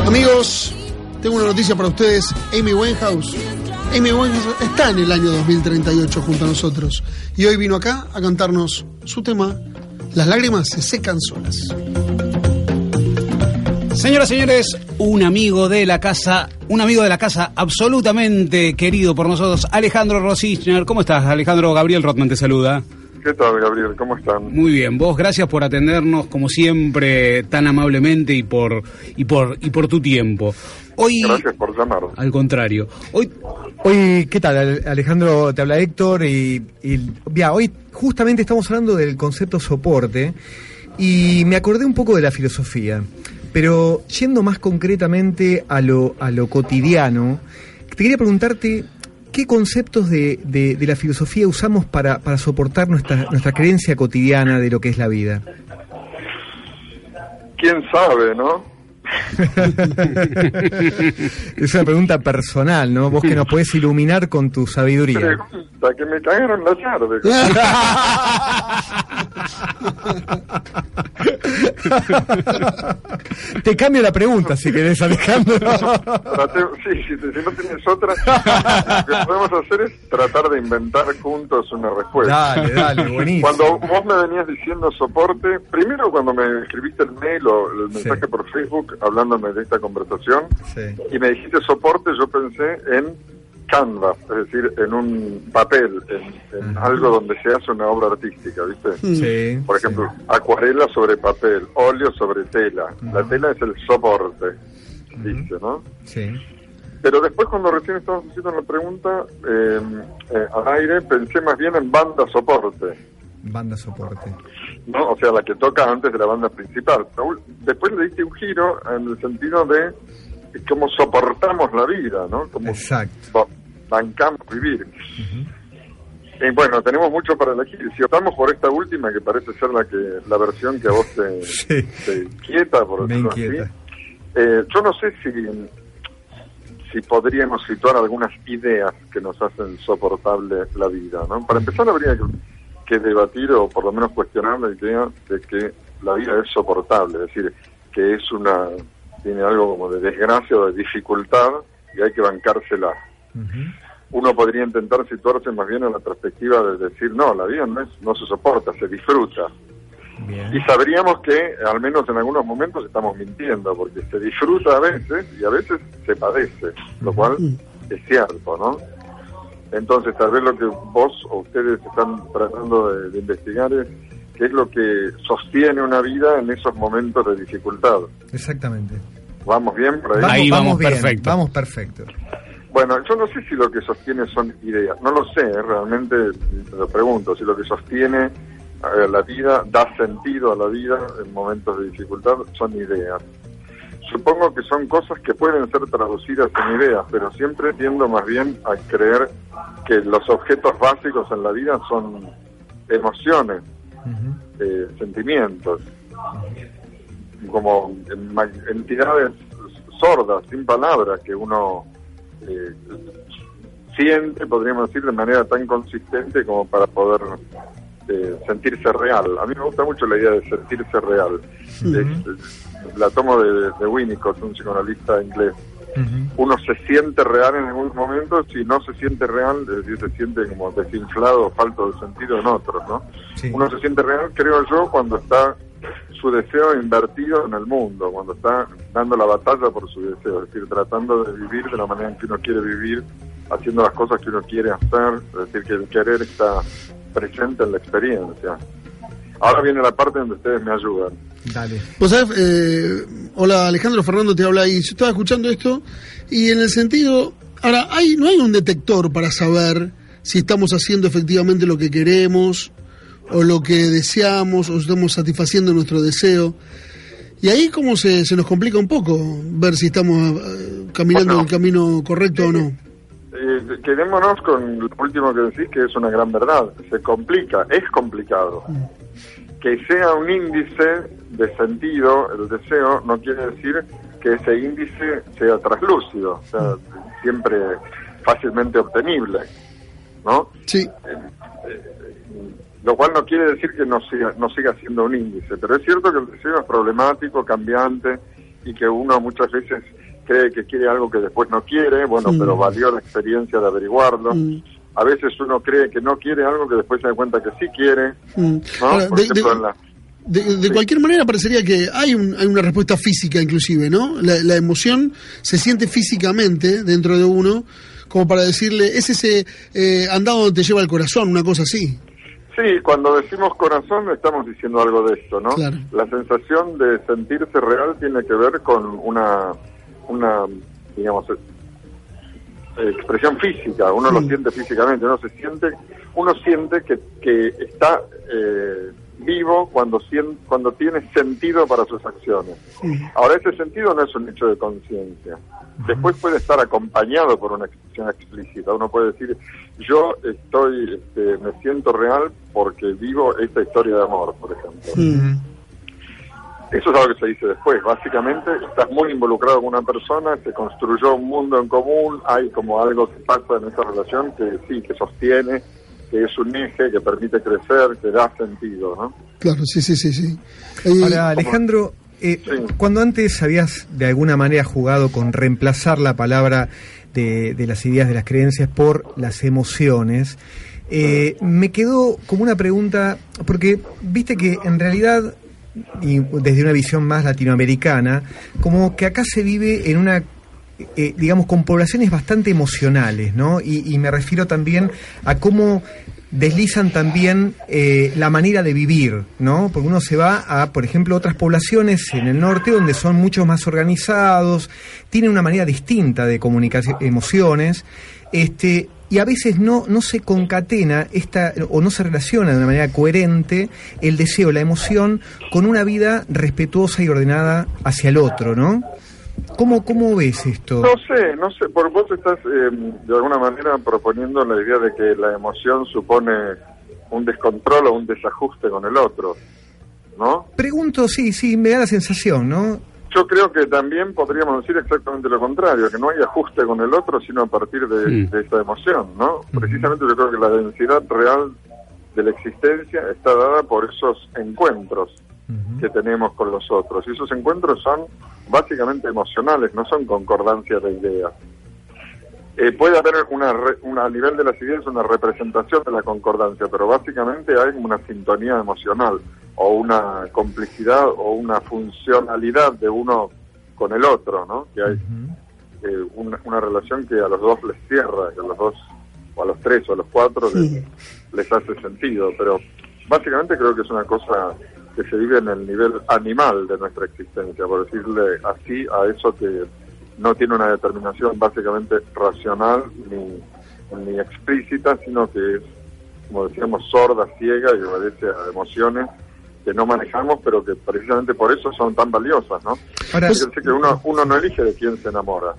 Amigos, tengo una noticia para ustedes. Amy Winehouse Amy Winehouse está en el año 2038 junto a nosotros y hoy vino acá a cantarnos su tema Las lágrimas se secan solas. Señoras y señores, un amigo de la casa, un amigo de la casa absolutamente querido por nosotros, Alejandro Rosichner. ¿Cómo estás, Alejandro? Gabriel Rotman te saluda. ¿Qué tal, Gabriel? ¿Cómo están? Muy bien, vos gracias por atendernos como siempre tan amablemente y por y por y por tu tiempo. Hoy Gracias por llamar. al contrario, hoy Hoy, ¿qué tal, Ale- Alejandro? Te habla Héctor y, y ya, hoy justamente estamos hablando del concepto soporte y me acordé un poco de la filosofía, pero yendo más concretamente a lo, a lo cotidiano, te quería preguntarte qué conceptos de, de- de la filosofía usamos para, para soportar nuestra, nuestra creencia cotidiana de lo que es la vida. ¿Quién sabe, no? *laughs* es una pregunta personal, ¿no? Vos que nos podés iluminar con tu sabiduría. Pregunta que me cagaron la tarde. Te cambio la pregunta si querés, Alejandro. *laughs* Sí, sí, si no tienes otra, lo que podemos hacer es tratar de inventar juntos una respuesta. Dale, dale, buenísimo. Cuando vos me venías diciendo soporte, primero cuando me escribiste el mail o el mensaje Sí. por Facebook hablándome de esta conversación Sí. y me dijiste soporte, yo pensé en canvas, es decir, en un papel, en, en algo donde se hace una obra artística, ¿viste? Sí, Por ejemplo, acuarela sobre papel, óleo sobre tela. La tela es el soporte, dice, ¿no? sí. Pero después cuando recién estábamos haciendo la pregunta, eh, eh, al aire, pensé más bien en banda soporte, Banda soporte. ¿no? O sea, la que toca antes de la banda principal. Después le diste un giro en el sentido de cómo soportamos la vida, ¿no? Como Exacto. ba- bancamos vivir. Y bueno, tenemos mucho para elegir. Si optamos por esta última, que parece ser la que la versión que a vos te, *laughs* Sí. te inquieta, por Me así, inquieta. eh, yo no sé si, si podríamos situar algunas ideas que nos hacen soportable la vida. ¿no? Para empezar, habría que, que debatir o por lo menos cuestionar la idea de que la vida es soportable, es decir, que es una tiene algo como de desgracia o de dificultad y hay que bancársela. Uno podría intentar situarse más bien en la perspectiva de decir, no, la vida no, es, no se soporta, se disfruta. Bien. Y sabríamos que, al menos en algunos momentos, estamos mintiendo, porque se disfruta a veces y a veces se padece, lo cual es cierto, ¿no? Entonces, tal vez lo que vos o ustedes están tratando de, de investigar es qué es lo que sostiene una vida en esos momentos de dificultad. Exactamente. ¿Vamos bien por ahí? Ahí vamos bien, perfecto. Vamos perfecto. Bueno, yo no sé si lo que sostiene son ideas, no lo sé, ¿eh? realmente lo pregunto, si lo que sostiene eh, la vida, da sentido a la vida en momentos de dificultad, son ideas. Supongo que son cosas que pueden ser traducidas en ideas, pero siempre tiendo más bien a creer que los objetos básicos en la vida son emociones, eh, sentimientos, como entidades sordas, sin palabras, que uno eh, siente, podríamos decir, de manera tan consistente como para poder eh, sentirse real. A mí me gusta mucho la idea de sentirse real. Es- la tomo de, de Winnicott, un psicoanalista inglés. Uno se siente real en algunos momentos y no se siente real, es decir, se siente como desinflado falto de sentido en otros, ¿no? Sí. Uno se siente real, creo yo, cuando está su deseo invertido en el mundo, cuando está dando la batalla por su deseo, es decir, tratando de vivir de la manera en que uno quiere vivir, haciendo las cosas que uno quiere hacer, es decir, que el querer está presente en la experiencia. Ahora viene la parte donde ustedes me ayudan. Dale. Vos sabés, eh, hola Alejandro Fernando te habla y yo estaba escuchando esto y en el sentido, ahora, hay, no hay un detector para saber si estamos haciendo efectivamente lo que queremos o lo que deseamos o estamos satisfaciendo nuestro deseo. Y ahí como se, se nos complica un poco ver si estamos eh, caminando Bueno. el camino correcto o no. Eh, quedémonos con lo último que decís, que es una gran verdad. Se complica, es complicado. Que sea un índice de sentido, el deseo, no quiere decir que ese índice sea traslúcido, o sea, siempre fácilmente obtenible, ¿no? Sí, Lo cual no quiere decir que no siga, no siga siendo un índice, pero es cierto que el deseo es problemático, cambiante y que uno muchas veces cree que quiere algo que después no quiere, bueno, Mm. pero valió la experiencia de averiguarlo. Mm. A veces uno cree que no quiere algo que después se da cuenta que sí quiere, Mm. ¿no? Ahora, Por de- ejemplo, de- en la... De, de cualquier manera parecería que hay, un- hay una respuesta física inclusive, ¿no? La, la emoción se siente físicamente dentro de uno como para decirle, es ese eh, andado donde te lleva el corazón, una cosa así. Sí, cuando decimos corazón estamos diciendo algo de esto, ¿no? Claro. La sensación de sentirse real tiene que ver con una, una digamos, expresión física. Uno lo siente físicamente, uno se siente, uno siente que, que está eh, vivo cuando sien- cuando tiene sentido para sus acciones. Ahora ese sentido no es un hecho de conciencia. Después puede estar acompañado por una expresión explícita. Uno puede decir, yo estoy, este, me siento real porque vivo esta historia de amor, por ejemplo. Eso es algo que se dice después. Básicamente, estás muy involucrado con una persona, se construyó un mundo en común, hay como algo que pasa en esa relación que sí, que sostiene, que es un eje, que permite crecer, que da sentido, ¿no? Claro, sí, sí, sí, sí. Eh, Ahora, Alejandro, eh, cuando antes habías de alguna manera jugado con reemplazar la palabra de, de las ideas, de las creencias por las emociones, eh, me quedó como una pregunta, porque viste que en realidad, y desde una visión más latinoamericana, como que acá se vive en una eh, digamos, con poblaciones bastante emocionales, ¿no? Y, me refiero también a cómo deslizan también eh, la manera de vivir, ¿no? Porque uno se va a, por ejemplo, otras poblaciones en el norte donde son mucho más organizados, tienen una manera distinta de comunicar emociones, este, y a veces no, no se concatena esta, o no se relaciona de una manera coherente el deseo, la emoción, con una vida respetuosa y ordenada hacia el otro, ¿no? ¿Cómo, cómo ves esto? No sé, no sé, por vos estás eh, de alguna manera proponiendo la idea de que la emoción supone un descontrol o un desajuste con el otro, ¿no? Pregunto, sí, sí, me da la sensación, ¿no? Yo creo que también podríamos decir exactamente lo contrario, que no hay ajuste con el otro, sino a partir de, de esa emoción, ¿no? Precisamente yo creo que la densidad real de la existencia está dada por esos encuentros que tenemos con los otros. Y esos encuentros son básicamente emocionales, no son concordancias de ideas. Eh, puede haber una, una, a nivel de las ideas una representación de la concordancia, pero básicamente hay una sintonía emocional o una complicidad o una funcionalidad de uno con el otro, ¿no? Que hay eh, una, una relación que a los dos les cierra, que a los dos, o a los tres o a los cuatro les, les hace sentido, pero básicamente creo que es una cosa que se vive en el nivel animal de nuestra existencia, por decirle así a eso que no tiene una determinación básicamente racional ni, ni explícita, sino que es, como decíamos, sorda, ciega y obedece a emociones que no manejamos, pero que precisamente por eso son tan valiosas, ¿no? Ahora- Fíjense que uno, uno no elige de quién se enamora,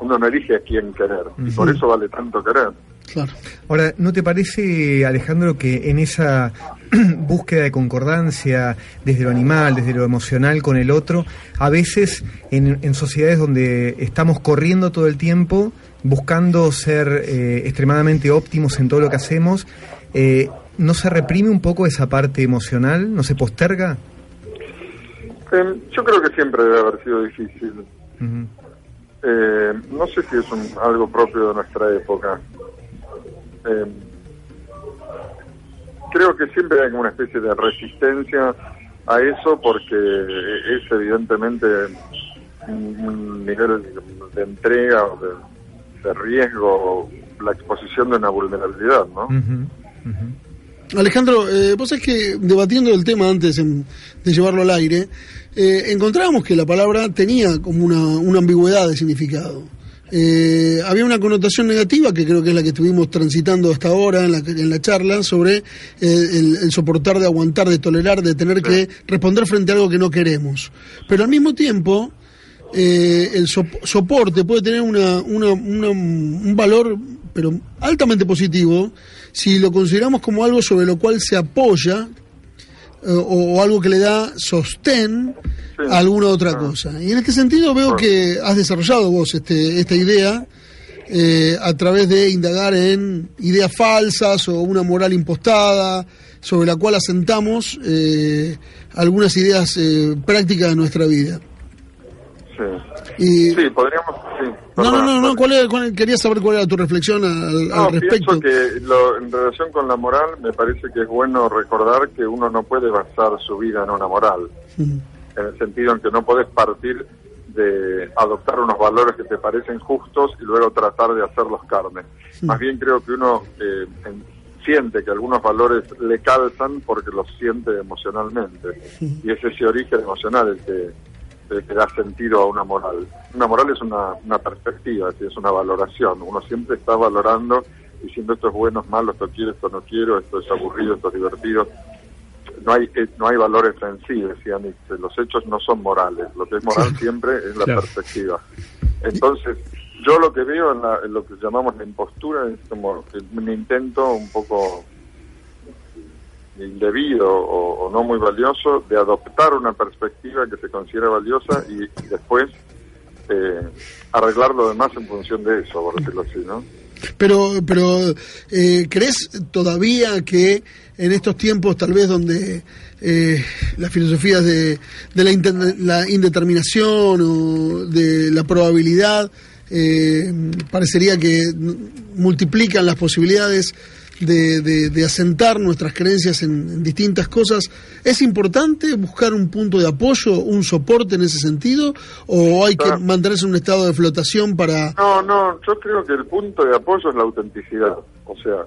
uno no elige a quién querer, y por eso vale tanto querer. Claro. Ahora, ¿no te parece, Alejandro, que en esa *clears throat* búsqueda de concordancia desde lo animal, desde lo emocional con el otro, a veces en, en sociedades donde estamos corriendo todo el tiempo, buscando ser eh, extremadamente óptimos en todo lo que hacemos, eh, ¿no se reprime un poco esa parte emocional? ¿No se posterga? Eh, yo creo que siempre debe haber sido difícil. Eh, no sé si es un- algo propio de nuestra época. Eh, creo que siempre hay una especie de resistencia a eso porque es evidentemente un, nivel de entrega o de, de riesgo, la exposición de una vulnerabilidad, ¿no? Ujú, ujú. Alejandro, eh, vos sabés que debatiendo el tema antes de llevarlo al aire, eh, encontrábamos que la palabra tenía como una, una ambigüedad de significado. Eh, había una connotación negativa que creo que es la que estuvimos transitando hasta ahora en la, en la charla sobre eh, el, el soportar, de aguantar, de tolerar, de tener que responder frente a algo que no queremos. Pero al mismo tiempo, eh, el sop- soporte puede tener una, una- una- un valor, pero altamente positivo, si lo consideramos como algo sobre lo cual se apoya o, o algo que le da sostén a alguna otra cosa. Y en este sentido veo que has desarrollado vos este, esta idea eh, a través de indagar en ideas falsas o una moral impostada sobre la cual asentamos eh, algunas ideas eh, prácticas de nuestra vida. Sí. Y, Sí, podríamos... Sí, no, no, no, no, ¿cuál era- cuál- quería saber cuál era tu reflexión al, al No, respecto. pienso que lo- en relación con la moral me parece que es bueno recordar que uno no puede basar su vida en una moral, Mm. en el sentido en que no podés partir de adoptar unos valores que te parecen justos y luego tratar de hacerlos carne. Más bien creo que uno eh, en- siente que algunos valores le calzan porque los siente emocionalmente y es ese origen emocional el que, el que da sentido a una moral. Una moral es una, una perspectiva, es una valoración. Uno siempre está valorando diciendo esto es bueno, es malo, esto quiero, esto no quiero, esto es aburrido, esto es divertido. No hay, eh, no hay valores en sí, decía Nietzsche. Los hechos no son morales. Lo que es moral *laughs* siempre es la Claro. perspectiva. Entonces, yo lo que veo en, la- en lo que llamamos la impostura es como un intento un poco indebido o, no muy valioso de adoptar una perspectiva que se considera valiosa y, después eh, arreglar lo demás en función de eso, por decirlo así, ¿no? Pero, pero eh, ¿crees todavía que en estos tiempos, tal vez donde eh, las filosofías de, de la, la indeterminación o de la probabilidad eh, parecería que multiplican las posibilidades de, de- de asentar nuestras creencias en, en distintas cosas, ¿es importante buscar un punto de apoyo, un soporte en ese sentido? ¿O hay que Ah. mantenerse en un estado de flotación para... No, no, yo creo que el punto de apoyo es la autenticidad. O sea,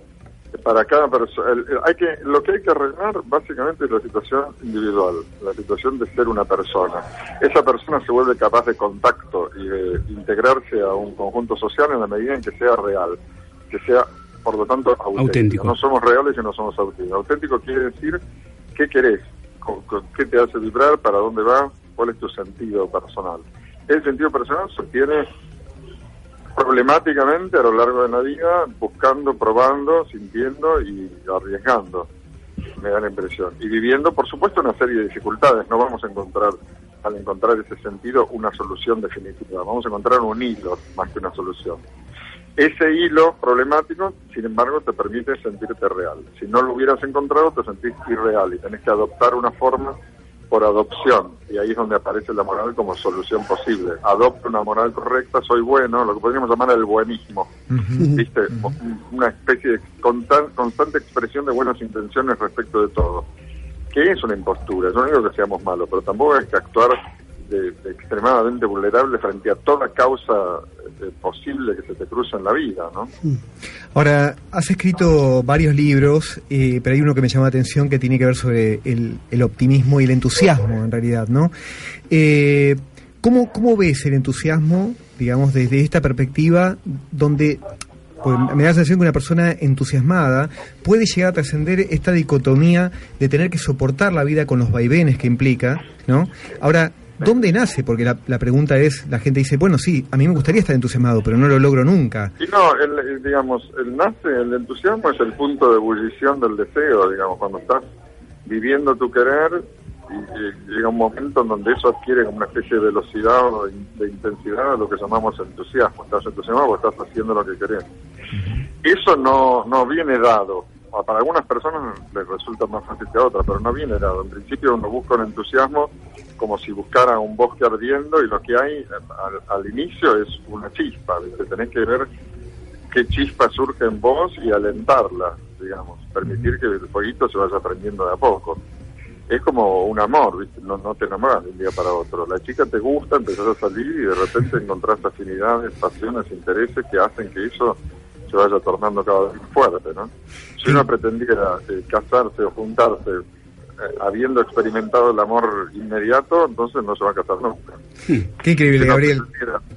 para cada persona, hay que, lo que hay que arreglar básicamente es la situación individual, la situación de ser una persona. Esa persona se vuelve capaz de contacto y de integrarse a un conjunto social en la medida en que sea real, que sea, por lo tanto, auténtico. Auténtico. No somos reales y no somos auténticos. Auténtico quiere decir qué querés, con- con qué te hace vibrar, para dónde vas, cuál es tu sentido personal. El sentido personal se tiene problemáticamente a lo largo de la vida, buscando, probando, sintiendo y arriesgando, me da la impresión. Y viviendo, por supuesto, una serie de dificultades. No vamos a encontrar, al encontrar ese sentido, una solución definitiva. Vamos a encontrar un hilo más que una solución. Ese hilo problemático, sin embargo, te permite sentirte real. Si no lo hubieras encontrado, te sentís irreal y tenés que adoptar una forma por adopción. Y ahí es donde aparece la moral como solución posible. Adopto una moral correcta, soy bueno, lo que podríamos llamar el buenismo. ¿Viste? Una especie de constan- constante expresión de buenas intenciones respecto de todo. Que es una impostura. Yo no digo que seamos malos, pero tampoco hay que actuar extremadamente vulnerable frente a toda causa eh, posible que se te cruza en la vida, ¿no? Ahora, has escrito varios libros, eh, pero hay uno que me llama la atención que tiene que ver sobre el, el optimismo y el entusiasmo, en realidad, ¿no? Eh, ¿cómo, ¿Cómo ves el entusiasmo, digamos, desde esta perspectiva, donde pues, me da la sensación que una persona entusiasmada puede llegar a trascender esta dicotomía de tener que soportar la vida con los vaivenes que implica, ¿no? Ahora, ¿dónde nace? Porque la, la pregunta es, la gente dice, bueno, sí, a mí me gustaría estar entusiasmado, pero no lo logro nunca. Y no, el, el, digamos, el nace, el entusiasmo es el punto de ebullición del deseo, digamos, cuando estás viviendo tu querer y, y llega un momento en donde eso adquiere como una especie de velocidad o de, de intensidad a lo que llamamos entusiasmo. Estás entusiasmado o estás haciendo lo que querés. Eso no, no viene dado. Para algunas personas les resulta más fácil que a otras, pero no viene dado. En principio uno busca un entusiasmo como si buscara un bosque ardiendo y lo que hay al, al inicio es una chispa. ¿viste? Tenés que ver qué chispa surge en vos y alentarla, digamos. Permitir que el fueguito se vaya prendiendo de a poco. Es como un amor, ¿viste? No, no te enamoras de un día para otro. La chica te gusta, empezás a salir y de repente encontrás afinidades, pasiones, intereses que hacen que eso se vaya tornando cada vez más fuerte, ¿no? Si uno pretendiera eh, casarse o juntarse eh, habiendo experimentado el amor inmediato, entonces no se va a casar nunca. Qué increíble, Si Gabriel.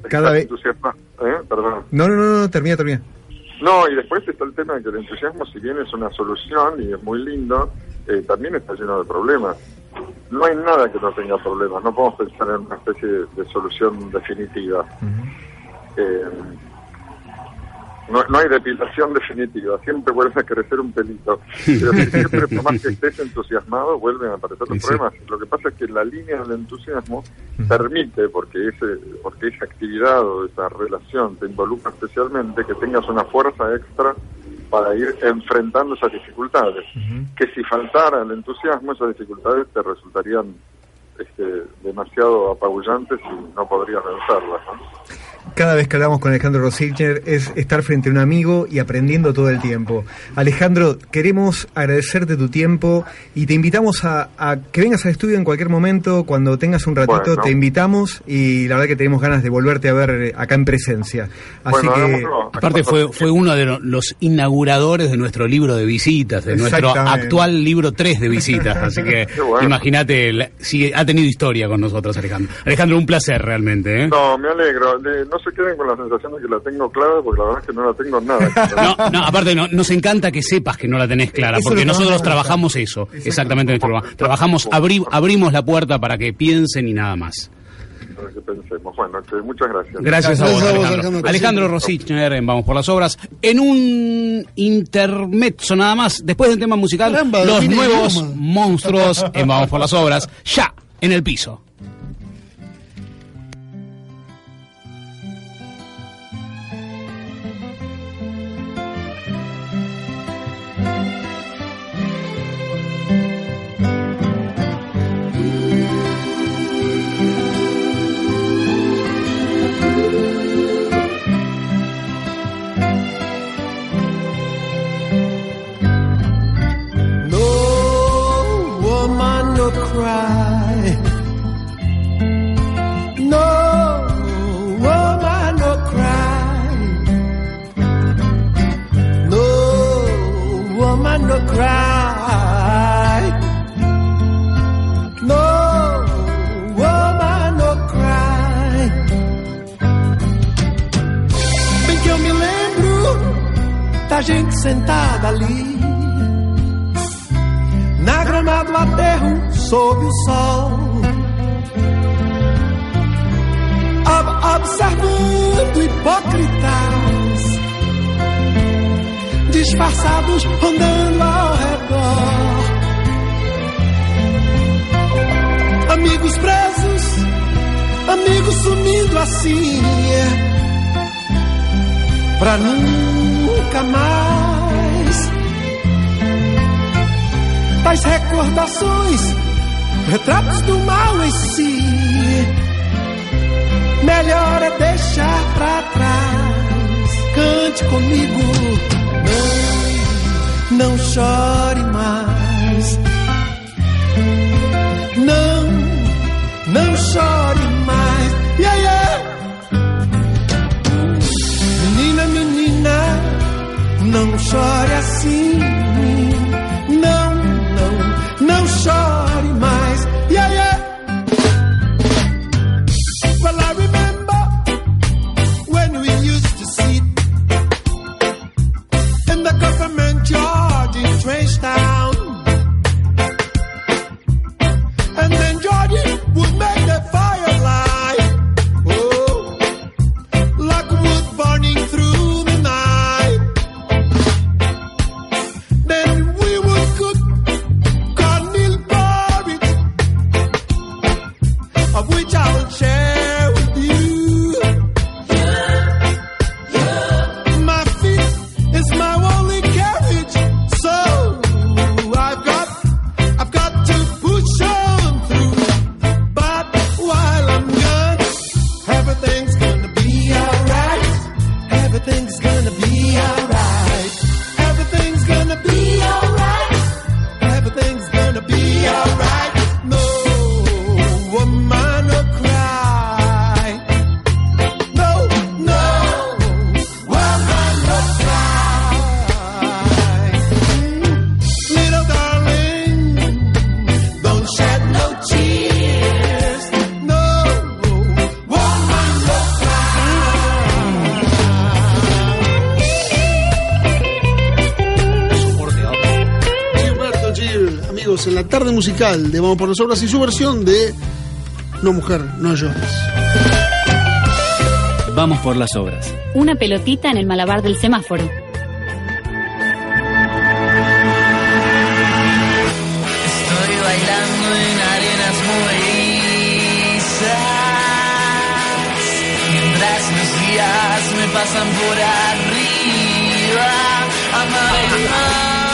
Cada vez- ¿eh? Perdón. No, no, no, no, termina, termina. No, y después está el tema de que el entusiasmo, si bien es una solución y es muy lindo, eh, también está lleno de problemas. No hay nada que no tenga problemas, no podemos pensar en una especie de, de solución definitiva. Eh, no, no hay depilación definitiva, siempre vuelve a crecer un pelito. Pero si siempre, por más que estés entusiasmado, vuelven a aparecer los Sí, problemas. Lo que pasa es que la línea del entusiasmo permite, porque ese porque esa actividad o esa relación te involucra especialmente, que tengas una fuerza extra para ir enfrentando esas dificultades. Que si faltara el entusiasmo, esas dificultades te resultarían este, demasiado apabullantes y no podrías vencerlas. ¿no? Cada vez que hablamos con Alejandro Rosichner es estar frente a un amigo y aprendiendo todo el tiempo. Alejandro, queremos agradecerte tu tiempo y te invitamos a, a que vengas al estudio en cualquier momento, cuando tengas un ratito, Bueno. te invitamos y la verdad que tenemos ganas de volverte a ver eh, acá en presencia. Así Bueno, que... Aparte fue, fue uno de lo- los inauguradores de nuestro libro de visitas, de nuestro actual libro 3 de visitas. Así que bueno. imagínate, la- si ha tenido historia con nosotros, Alejandro. Alejandro, un placer realmente. ¿eh? No, me alegro. Le- no se queden con la sensación de que la tengo clara, porque la verdad es que no la tengo nada. *laughs* No, no, aparte no, nos encanta que sepas que no la tenés clara, Eso porque nosotros trabajamos eso, exactamente en nuestro programa. Trabajamos, abri- abrimos la puerta para que piensen y nada más. Para que pensemos. Bueno, muchas gracias. Gracias a vos, a vos, Alejandro. Alejandro. Alejandro Rosichner en Vamos por las Obras. En un intermezzo nada más, después del tema musical, Caramba, los nuevos monstruos en Vamos por las Obras, ya, en el piso. Tarde musical de Vamos por las Obras y su versión de No Mujer, no llores. Vamos por las obras. Una pelotita en el malabar del semáforo. Estoy bailando en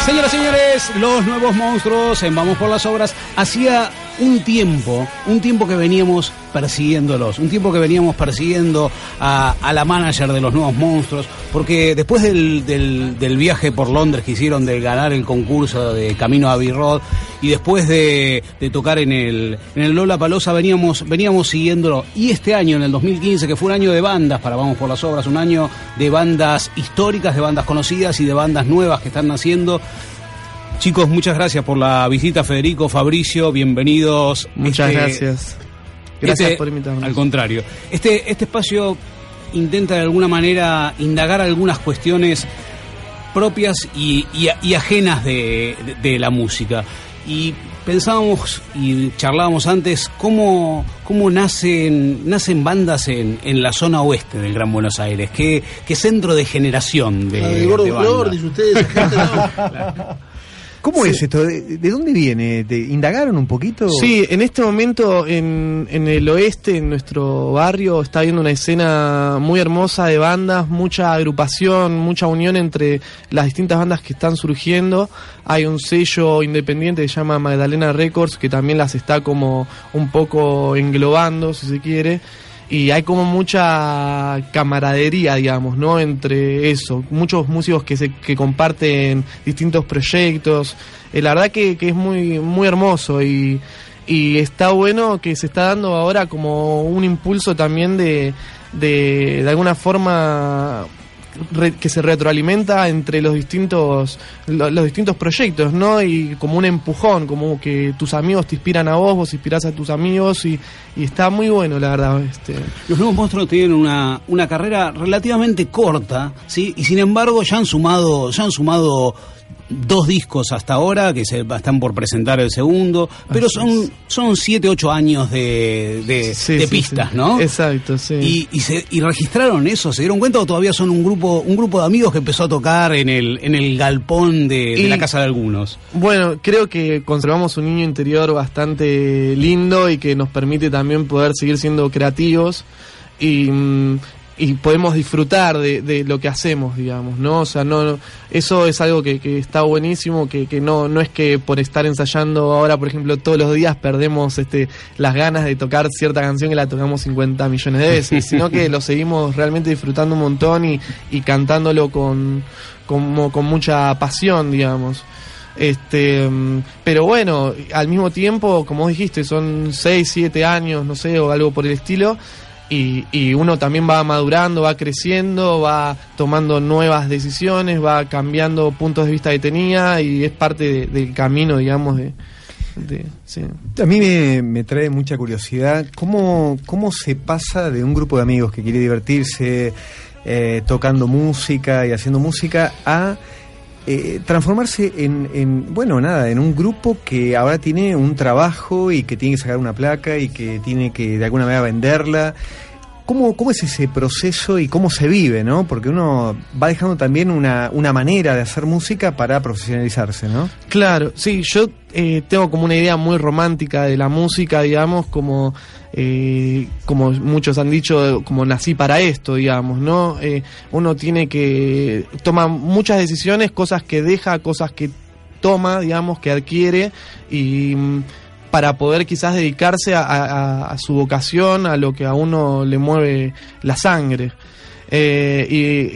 Señoras y señores, los nuevos monstruos en Vamos por las Obras. Hacía un tiempo, un tiempo que veníamos persiguiéndolos, un tiempo que veníamos persiguiendo a, a la manager de los nuevos monstruos, porque después del, del- del viaje por Londres que hicieron de ganar el concurso de Camino a Abbey Road y después de, de tocar en el, en el Lola Palosa veníamos, veníamos siguiéndolo. Y este año, en el 2015, que fue un año de bandas para Vamos por las Obras, un año de bandas históricas, de bandas conocidas y de bandas nuevas que están naciendo. Chicos, muchas gracias por la visita, Federico, Fabricio, bienvenidos. Muchas Este- gracias. Gracias este- por invitarme. Al contrario. Este, este espacio intenta de alguna manera indagar algunas cuestiones propias y, y- y ajenas de, de- de la música. Y pensábamos y charlábamos antes cómo, cómo nacen, nacen bandas en, en la zona oeste del Gran Buenos Aires. Qué, qué centro de generación de, La del gordo de. Flor, dice ustedes, *laughs* ¿Cómo es esto? ¿De, de dónde viene? ¿Te ¿Indagaron un poquito? Sí, en este momento en, en el oeste, en nuestro barrio, está habiendo una escena muy hermosa de bandas, mucha agrupación, mucha unión entre las distintas bandas que están surgiendo. Hay un sello independiente que se llama Magdalena Records, que también las está como un poco englobando, si se quiere. Y hay como mucha camaradería, digamos, ¿no? Entre eso, muchos músicos que se que comparten distintos proyectos. Eh, la verdad que, que es muy muy hermoso y, y está bueno que se está dando ahora como un impulso también de de, de alguna forma re- que se retroalimenta entre los distintos lo- los distintos proyectos, ¿no? Y como un empujón, como que tus amigos te inspiran a vos, vos inspirás a tus amigos y, y está muy bueno, la verdad. Este. Los nuevos monstruos tienen una, una carrera relativamente corta, ¿sí? Y sin embargo ya han sumado, ya han sumado dos discos hasta ahora, que se están por presentar el segundo, pero son, son siete, ocho años de, de, Sí, de sí, pistas, sí. ¿no? Exacto, sí. Y, y, se, y registraron eso, ¿se dieron cuenta o todavía son un grupo, un grupo de amigos que empezó a tocar en el, en el galpón de, de la casa de algunos? Bueno, creo que conservamos un niño interior bastante lindo y que nos permite también poder seguir siendo creativos y, mm, y podemos disfrutar de, de lo que hacemos, digamos, ¿no? O sea, no, no- eso es algo que, que está buenísimo, que, que no, no es que por estar ensayando ahora, por ejemplo, todos los días perdemos este, las ganas de tocar cierta canción que la tocamos 50 millones de veces, sino que lo seguimos realmente disfrutando un montón y, y cantándolo con, como, con mucha pasión, digamos. Este, pero bueno, al mismo tiempo, como dijiste, son 6, 7 años, no sé, o algo por el estilo. Y, y uno también va madurando, va creciendo, va tomando nuevas decisiones, va cambiando puntos de vista que tenía y es parte de- del camino, digamos, de... de- sí. A mí me, me trae mucha curiosidad cómo, cómo se pasa de un grupo de amigos que quiere divertirse eh, tocando música y haciendo música a eh, transformarse en, en, bueno, nada, en un grupo que ahora tiene un trabajo y que tiene que sacar una placa y que tiene que de alguna manera venderla. ¿Cómo, ¿Cómo es ese proceso y cómo se vive, no? Porque uno va dejando también una, una manera de hacer música para profesionalizarse, ¿no? Claro, sí, yo eh, tengo como una idea muy romántica de la música, digamos, como, eh, como muchos han dicho, como nací para esto, digamos, ¿no? Eh, uno tiene que toma muchas decisiones, cosas que deja, cosas que toma, digamos, que adquiere y mm, para poder quizás dedicarse a, a- su vocación, a lo que a uno le mueve la sangre. Eh,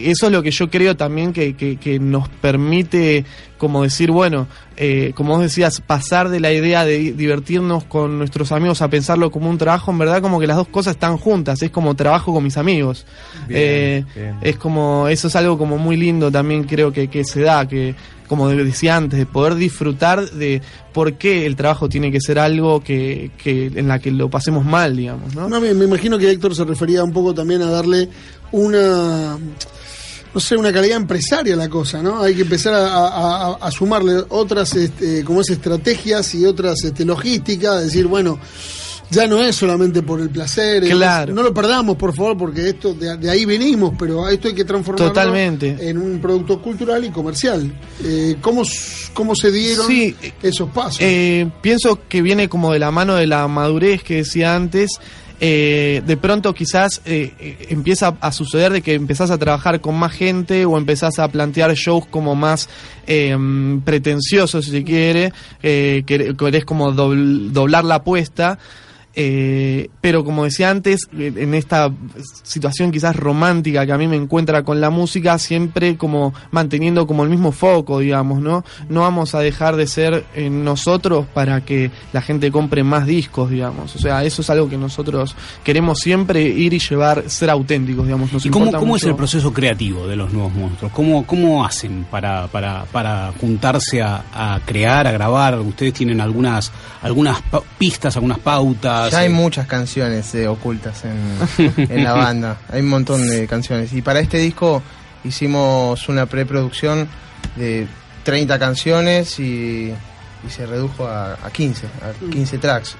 y eso es lo que yo creo también que, que- que nos permite, como decir, bueno, eh, como vos decías, pasar de la idea de di- divertirnos con nuestros amigos a pensarlo como un trabajo, en verdad como que las dos cosas están juntas, es como trabajo con mis amigos. Bien, Eh, bien. Es como, eso es algo como muy lindo también creo que, que se da, que como decía antes, de poder disfrutar de por qué el trabajo tiene que ser algo que, que en la que lo pasemos mal, digamos, ¿no? No, me, me imagino que Héctor se refería un poco también a darle una, no sé, una calidad empresaria la cosa, ¿no? Hay que empezar a, a- a- a sumarle otras, este, como es, estrategias y otras este, logísticas, decir, bueno, ya no es solamente por el placer, es- Claro. no lo perdamos, por favor, porque esto de, de ahí venimos, pero esto hay que transformarlo Totalmente. en un producto cultural y comercial. Eh, ¿cómo, ¿Cómo se dieron Sí, esos pasos? Eh, pienso que viene como de la mano de la madurez que decía antes eh, de pronto quizás eh, eh, empieza a suceder de que empezás a trabajar con más gente o empezás a plantear shows como más eh, pretenciosos, si se quiere, eh, quer- querés como dobl- doblar la apuesta. Eh, pero como decía antes, eh, en esta situación quizás romántica que a mí me encuentra con la música, siempre como manteniendo como el mismo foco, digamos, ¿no? No vamos a dejar de ser eh, nosotros para que la gente compre más discos, digamos. O sea, eso es algo que nosotros queremos siempre ir y llevar, ser auténticos, digamos. Nos ¿Y cómo, cómo es el proceso creativo de los nuevos monstruos? ¿Cómo, cómo hacen para, para, para juntarse a, a crear, a grabar? ¿Ustedes tienen algunas, algunas pistas, algunas pautas? Ya hay muchas canciones eh, ocultas en, *laughs* en la banda. Hay un montón de canciones. Y para este disco hicimos una preproducción de 30 canciones y, y se redujo a, a 15, a 15 tracks.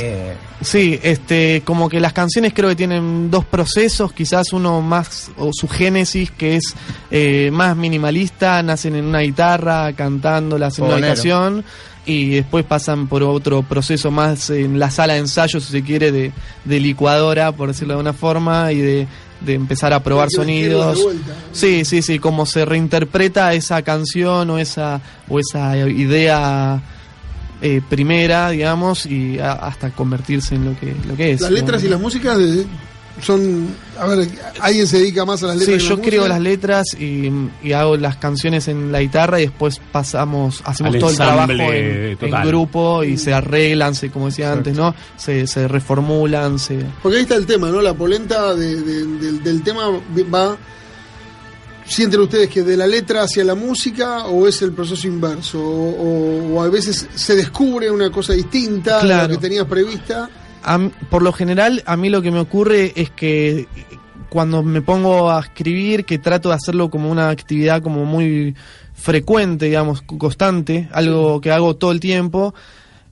Eh, Sí, este, como que las canciones creo que tienen dos procesos, quizás uno más, o su génesis, que es eh, más minimalista, nacen en una guitarra, cantándolas en una Fogonero. Y después pasan por otro proceso más en la sala de ensayo, si se quiere, de, de licuadora, por decirlo de una forma, y de, de empezar a probar sonidos. vuelta. Sí, sí, sí, cómo se reinterpreta esa canción o esa, o esa idea eh, primera, digamos, y a- hasta convertirse en lo que, lo que es. Las letras y las músicas de- son. A ver, ¿alguien se dedica más a las Sí, letras? a yo la creo música? las letras y, y hago las canciones en la guitarra y después pasamos, hacemos Al todo el trabajo en, grupo y se arreglan, se, como decía antes, ¿no? Se, se reformulan, se... Porque ahí está el tema, ¿no? La polenta de- de- del, del tema va. ¿Sienten ustedes que de la letra hacia la música o es el proceso inverso? O, o- o a veces se descubre una cosa distinta de Claro. lo que tenías prevista. A por lo general, a mí lo que me ocurre es que cuando me pongo a escribir, que trato de hacerlo como una actividad como muy frecuente, digamos, co- constante, algo que hago todo el tiempo,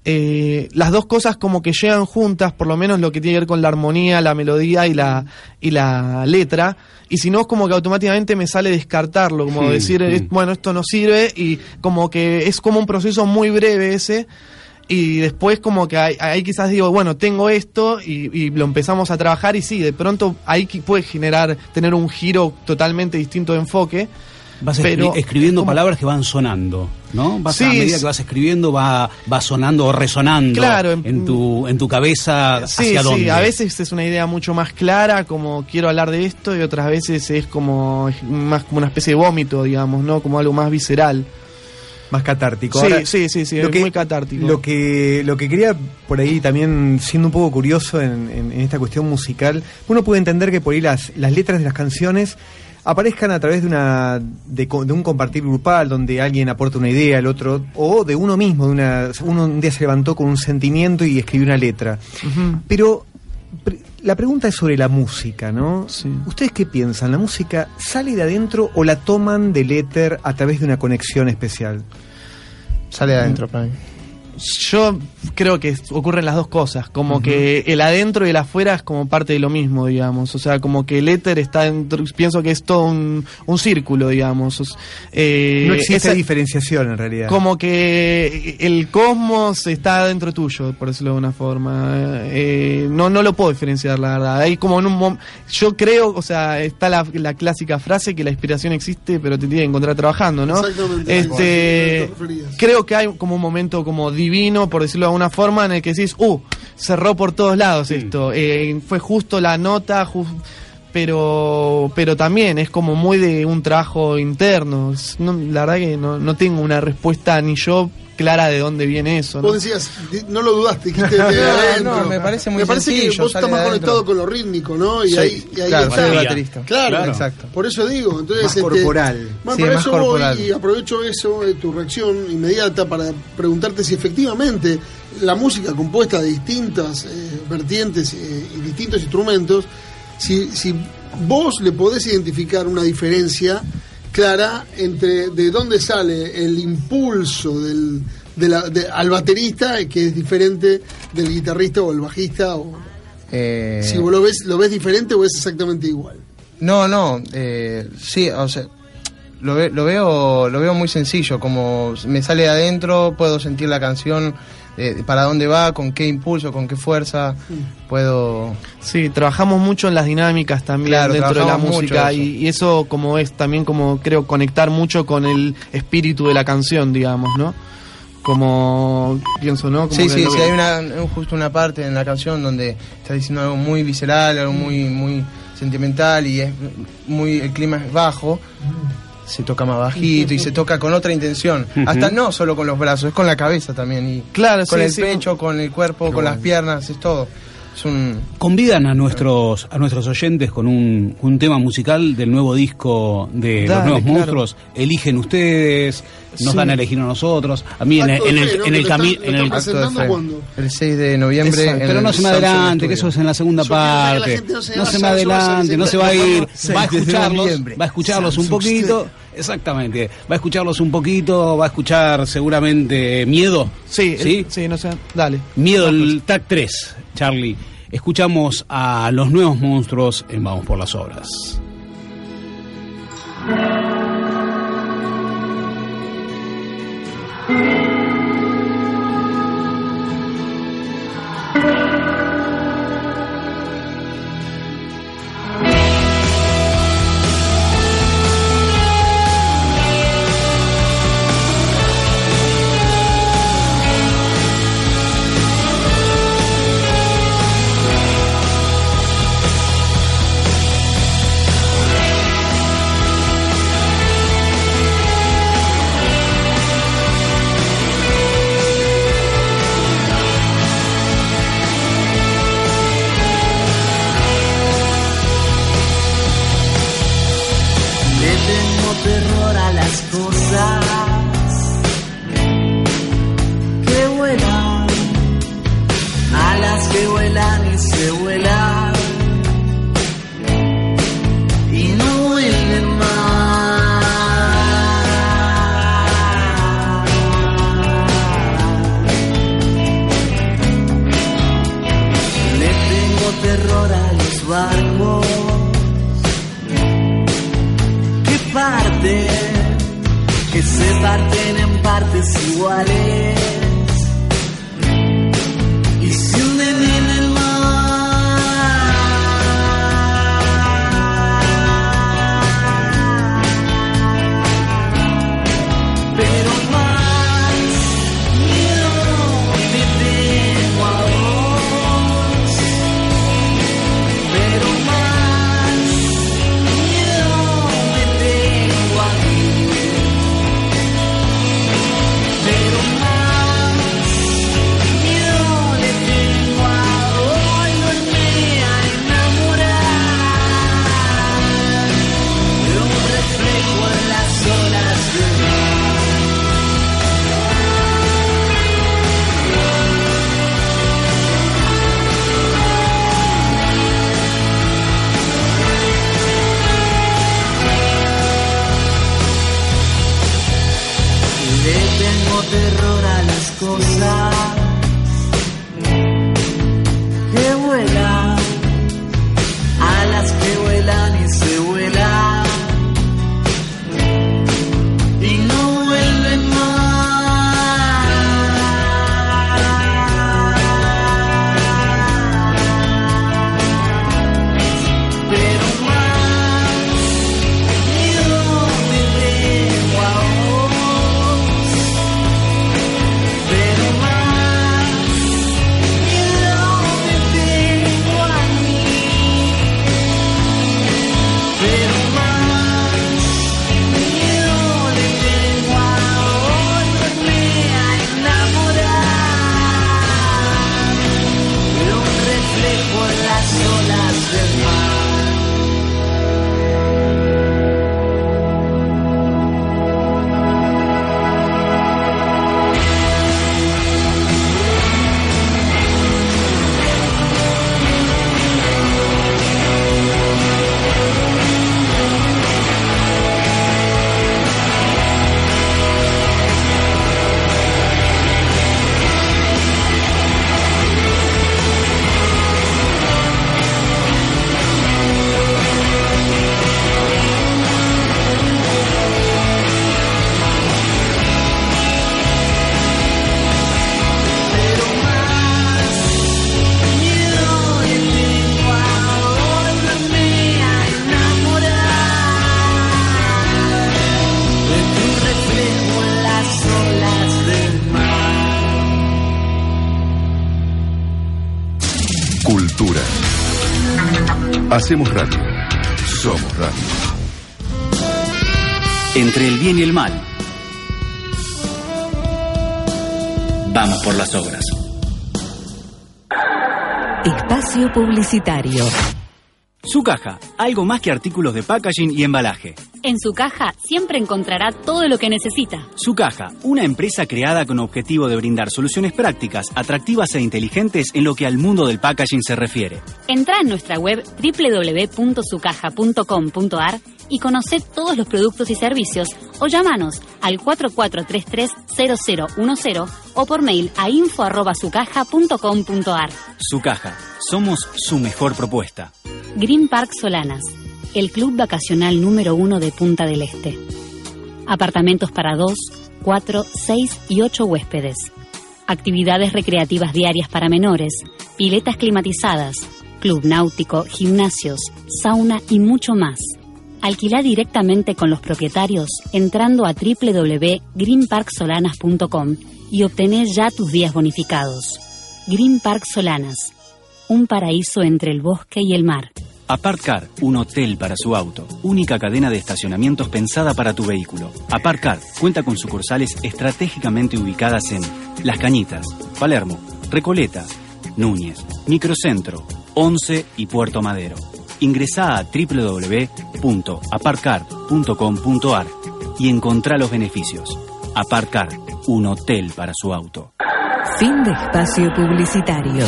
eh, las dos cosas como que llegan juntas, por lo menos lo que tiene que ver con la armonía, la melodía y la, y la letra, y si no es como que automáticamente me sale descartarlo, como decir, hmm. "Es- bueno, esto no sirve, y como que es como un proceso muy breve ese, y después como que ahí, quizás digo, bueno, tengo esto y, y lo empezamos a trabajar y sí, de pronto ahí puede generar, tener un giro totalmente distinto de enfoque. Vas escri- escribiendo palabras que van sonando, ¿no? Vas Sí, a medida que vas escribiendo va, va sonando o resonando Claro, en, tu, en tu cabeza Sí, hacia sí, dónde. a veces es una idea mucho más clara, como quiero hablar de esto, y otras veces es como más como una especie de vómito, digamos, ¿no? Como algo más visceral. Más catártico. Sí, Ahora, sí, sí, sí, lo es que- muy catártico. Lo que, lo que quería por ahí también, siendo un poco curioso en, en- en esta cuestión musical, uno puede entender que por ahí las, las letras de las canciones aparezcan a través de una de, de un compartir grupal donde alguien aporta una idea, el otro, o de uno mismo, de una, uno un día se levantó con un sentimiento y escribió una letra. Pero pre- la pregunta es sobre la música, ¿no? ¿Ustedes qué piensan? ¿La música sale de adentro o la toman del éter a través de una conexión especial? Sale de adentro para mí. Yo creo que ocurren las dos cosas, como que el adentro y el afuera es como parte de lo mismo, digamos, o sea, como que el éter está dentro, pienso que es todo un, un círculo, digamos. o eh, no existe esa- diferenciación en realidad. como que el cosmos está dentro tuyo, por decirlo de una forma. Eh, no, no lo puedo diferenciar, la verdad. Hay como en un yo creo, o sea, está la, la clásica frase que la inspiración existe, pero te tiene que encontrar trabajando, ¿no? Exactamente. Este, creo que hay como un momento como divino, por decirlo de alguna forma, en el que decís, uh, cerró por todos lados esto. Eh, fue justo la nota, jus- pero pero también es como muy de un trabajo interno. No, la verdad que no, no tengo una respuesta ni yo clara de dónde viene eso. ¿no? Vos decías, no lo dudaste, dijiste de *laughs* No, adentro. no, me parece muy Me parece que vos estás más conectado con lo rítmico, ¿no? Y Sí, ahí, y ahí claro, está. soy baterista. Claro, Claro. Exacto. Por eso digo, entonces Más este, corporal. Bueno, Sí, por más eso voy corporal. y aprovecho eso, de tu reacción inmediata para preguntarte si efectivamente la música compuesta de distintas eh, vertientes eh, y distintos instrumentos, si, si vos le podés identificar una diferencia clara entre de dónde sale el impulso del, de la- de- al baterista que es diferente del guitarrista o el bajista o Eh, si vos lo ves lo ves diferente o es exactamente igual. No, no, eh, sí, o sea, lo, ve- lo veo lo veo muy sencillo, como me sale de adentro, puedo sentir la canción eh, para dónde va, con qué impulso, con qué fuerza puedo... Sí, trabajamos mucho en las dinámicas también Claro, dentro de la música eso. y, y eso como es también como creo conectar mucho con el espíritu de la canción, digamos, ¿no? Como pienso, ¿no? Como Sí, que sí, sí, hay una, un- justo una parte en la canción donde está diciendo algo muy visceral, algo muy, muy sentimental y es muy, el clima es bajo, se toca más bajito y se toca con otra intención. Hasta no solo con los brazos, es con la cabeza también y Claro, con sí, el sí. pecho, con el cuerpo, con las piernas, es todo. Es un... Convidan a nuestros a nuestros oyentes con un, un tema musical del nuevo disco de Dale, los nuevos claro. monstruos. Eligen ustedes, nos Sí. dan a elegir a nosotros. A mí en, el- en el, en el camino. el- están presentando Acto de fe. cuándo? El 6 de noviembre. Exacto, Pero el no se me adelante, que eso es en la segunda parte. no se No vaya, se me adelante, no se va a ir. Va a escucharlos, va a escucharlos un poquito. Exactamente. Va a escucharlos un poquito, va a escuchar seguramente Miedo. Sí, ¿Sí? el- sí, no sé, dale. Miedo, el track 3, Charlie. Escuchamos a los nuevos monstruos en Vamos por las Obras. Hacemos radio. Somos radio. Entre el bien y el mal. Vamos por las obras. Espacio Publicitario. Su caja, algo más que artículos de packaging y embalaje. En su caja siempre encontrará todo lo que necesita. Su caja, una empresa creada con objetivo de brindar soluciones prácticas, atractivas e inteligentes en lo que al mundo del packaging se refiere. Entra en nuestra web www.sucaja.com.ar y conoce todos los productos y servicios o llámanos al 4433-0010 o por mail a info.sucaja.com.ar. Su caja, somos su mejor propuesta. Green Park Solanas, el club vacacional número uno de Punta del Este. Apartamentos para dos, cuatro, seis y ocho huéspedes. Actividades recreativas diarias para menores, piletas climatizadas, club náutico, gimnasios, sauna y mucho más. Alquila directamente con los propietarios entrando a www.greenparksolanas.com y obtené ya tus días bonificados. Green Park Solanas, un paraíso entre el bosque y el mar. Aparcar, un hotel para su auto. Única cadena de estacionamientos pensada para tu vehículo. Aparcar cuenta con sucursales estratégicamente ubicadas en Las Cañitas, Palermo, Recoleta, Núñez, Microcentro, Once y Puerto Madero. Ingresá a www.aparcar.com.ar y encontrá los beneficios. Aparcar, un hotel para su auto. Fin de espacio publicitario.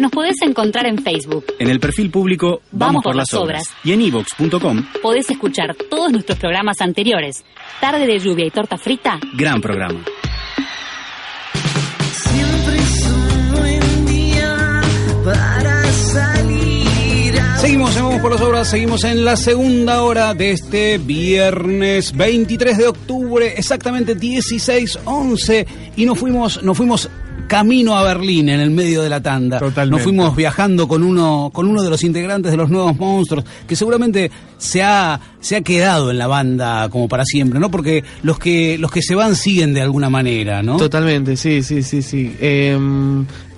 Nos podés encontrar en Facebook. En el perfil público Vamos, por, las obras. Y en ivox.com, Podés escuchar todos nuestros programas anteriores. Tarde de lluvia y torta frita. gran programa. Siempre es un buen día para salir a Seguimos en Vamos por las Obras, seguimos en la segunda hora de este viernes 23 de octubre, exactamente 16.11 y nos fuimos, nos fuimos camino a Berlín en el medio de la tanda. Nos fuimos viajando con uno, con uno de los integrantes de los nuevos monstruos, que seguramente se ha, se ha quedado en la banda como para siempre, ¿no? Porque los que, los que se van siguen de alguna manera, ¿no? Totalmente, sí, sí, sí, sí. Eh,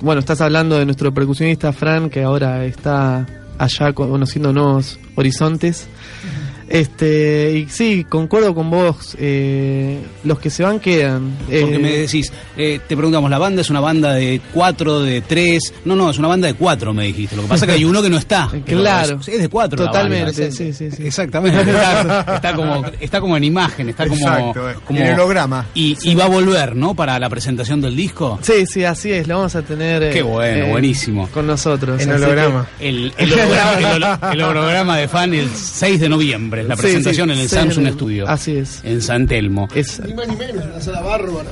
bueno, estás hablando de nuestro percusionista Fran, que ahora está allá conociendo nuevos horizontes. Este, y sí, concuerdo con vos, eh, los que se van quedan. Porque Eh, me decís, eh, te preguntamos, ¿la banda es una banda de cuatro, de tres? No, no, es una banda de cuatro, me dijiste. Lo que pasa es que hay uno que no está. Claro. Es, es de cuatro. la Totalmente, banda. sí, sí, sí. Exactamente. Está, está como, está como en imagen, está como. Exacto, eh, como en holograma. Y, y va a volver, ¿no? Para la presentación del disco. Sí, sí, así es, lo vamos a tener. eh, Qué bueno, buenísimo. Con nosotros. En holograma. El, el holograma, el holo- el holograma de fan el 6 de noviembre, la presentación sí, en el 6 de Samsung. Studio. Así es. En San Telmo. Es, Ni más ni menos, una sala bárbara.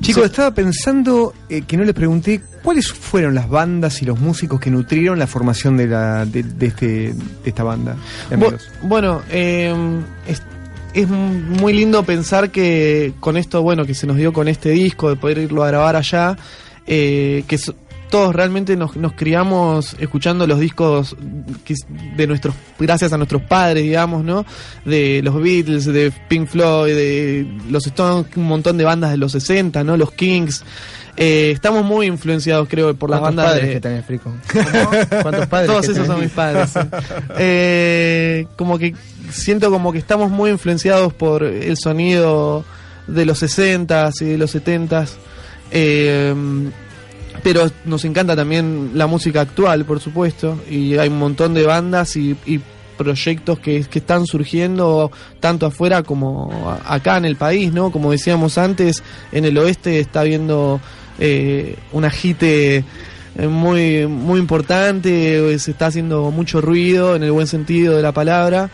Chicos, estaba pensando eh, que no les pregunté cuáles fueron las bandas y los músicos que nutrieron la formación de, la, de, de este, de esta banda. de Bu- amigos. bueno, eh, es, es muy lindo pensar que con esto, bueno, que se nos dio con este disco, de poder irlo a grabar allá, eh, que so- todos realmente nos, nos criamos escuchando los discos que- de nuestros, gracias a nuestros padres, digamos, ¿no? De los Beatles, de Pink Floyd, de los Stones, un montón de bandas de los 60, ¿no? Los Kings. Eh, estamos muy influenciados, creo, por las ¿Cuántos bandas padres de, que tenés, Frico? *laughs* ¿Cuántos padres todos que esos tenés? son mis padres. sí. Eh, como que siento como que estamos muy influenciados por el sonido de los 60s y de los 70s. Eh, pero nos encanta también la música actual, por supuesto. Y hay un montón de bandas y, proyectos que, que están surgiendo tanto afuera como acá en el país, ¿no? Como decíamos antes, en el oeste está habiendo eh, un agite eh, muy, muy importante, eh, se está haciendo mucho ruido en el buen sentido de la palabra.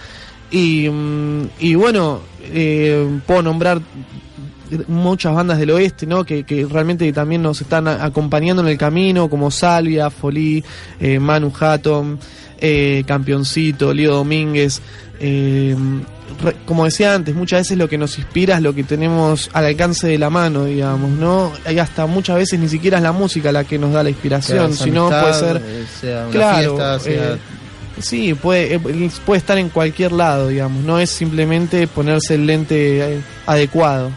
Y, mm, y bueno, eh, puedo nombrar muchas bandas del oeste, ¿no? Que, que realmente también nos están acompañando en el camino, como Salvia, Folí, eh, Manu Hatton, eh, Campeoncito, Lío Domínguez. eh, re- como decía antes, muchas veces lo que nos inspira es lo que tenemos al alcance de la mano, digamos, ¿no? Hay hasta muchas veces ni siquiera es la música la que nos da la inspiración, sino puede ser eh, sea una claro, fiesta, sea- eh, sí, puede, puede estar en cualquier lado, digamos, no es simplemente ponerse el lente adecuado.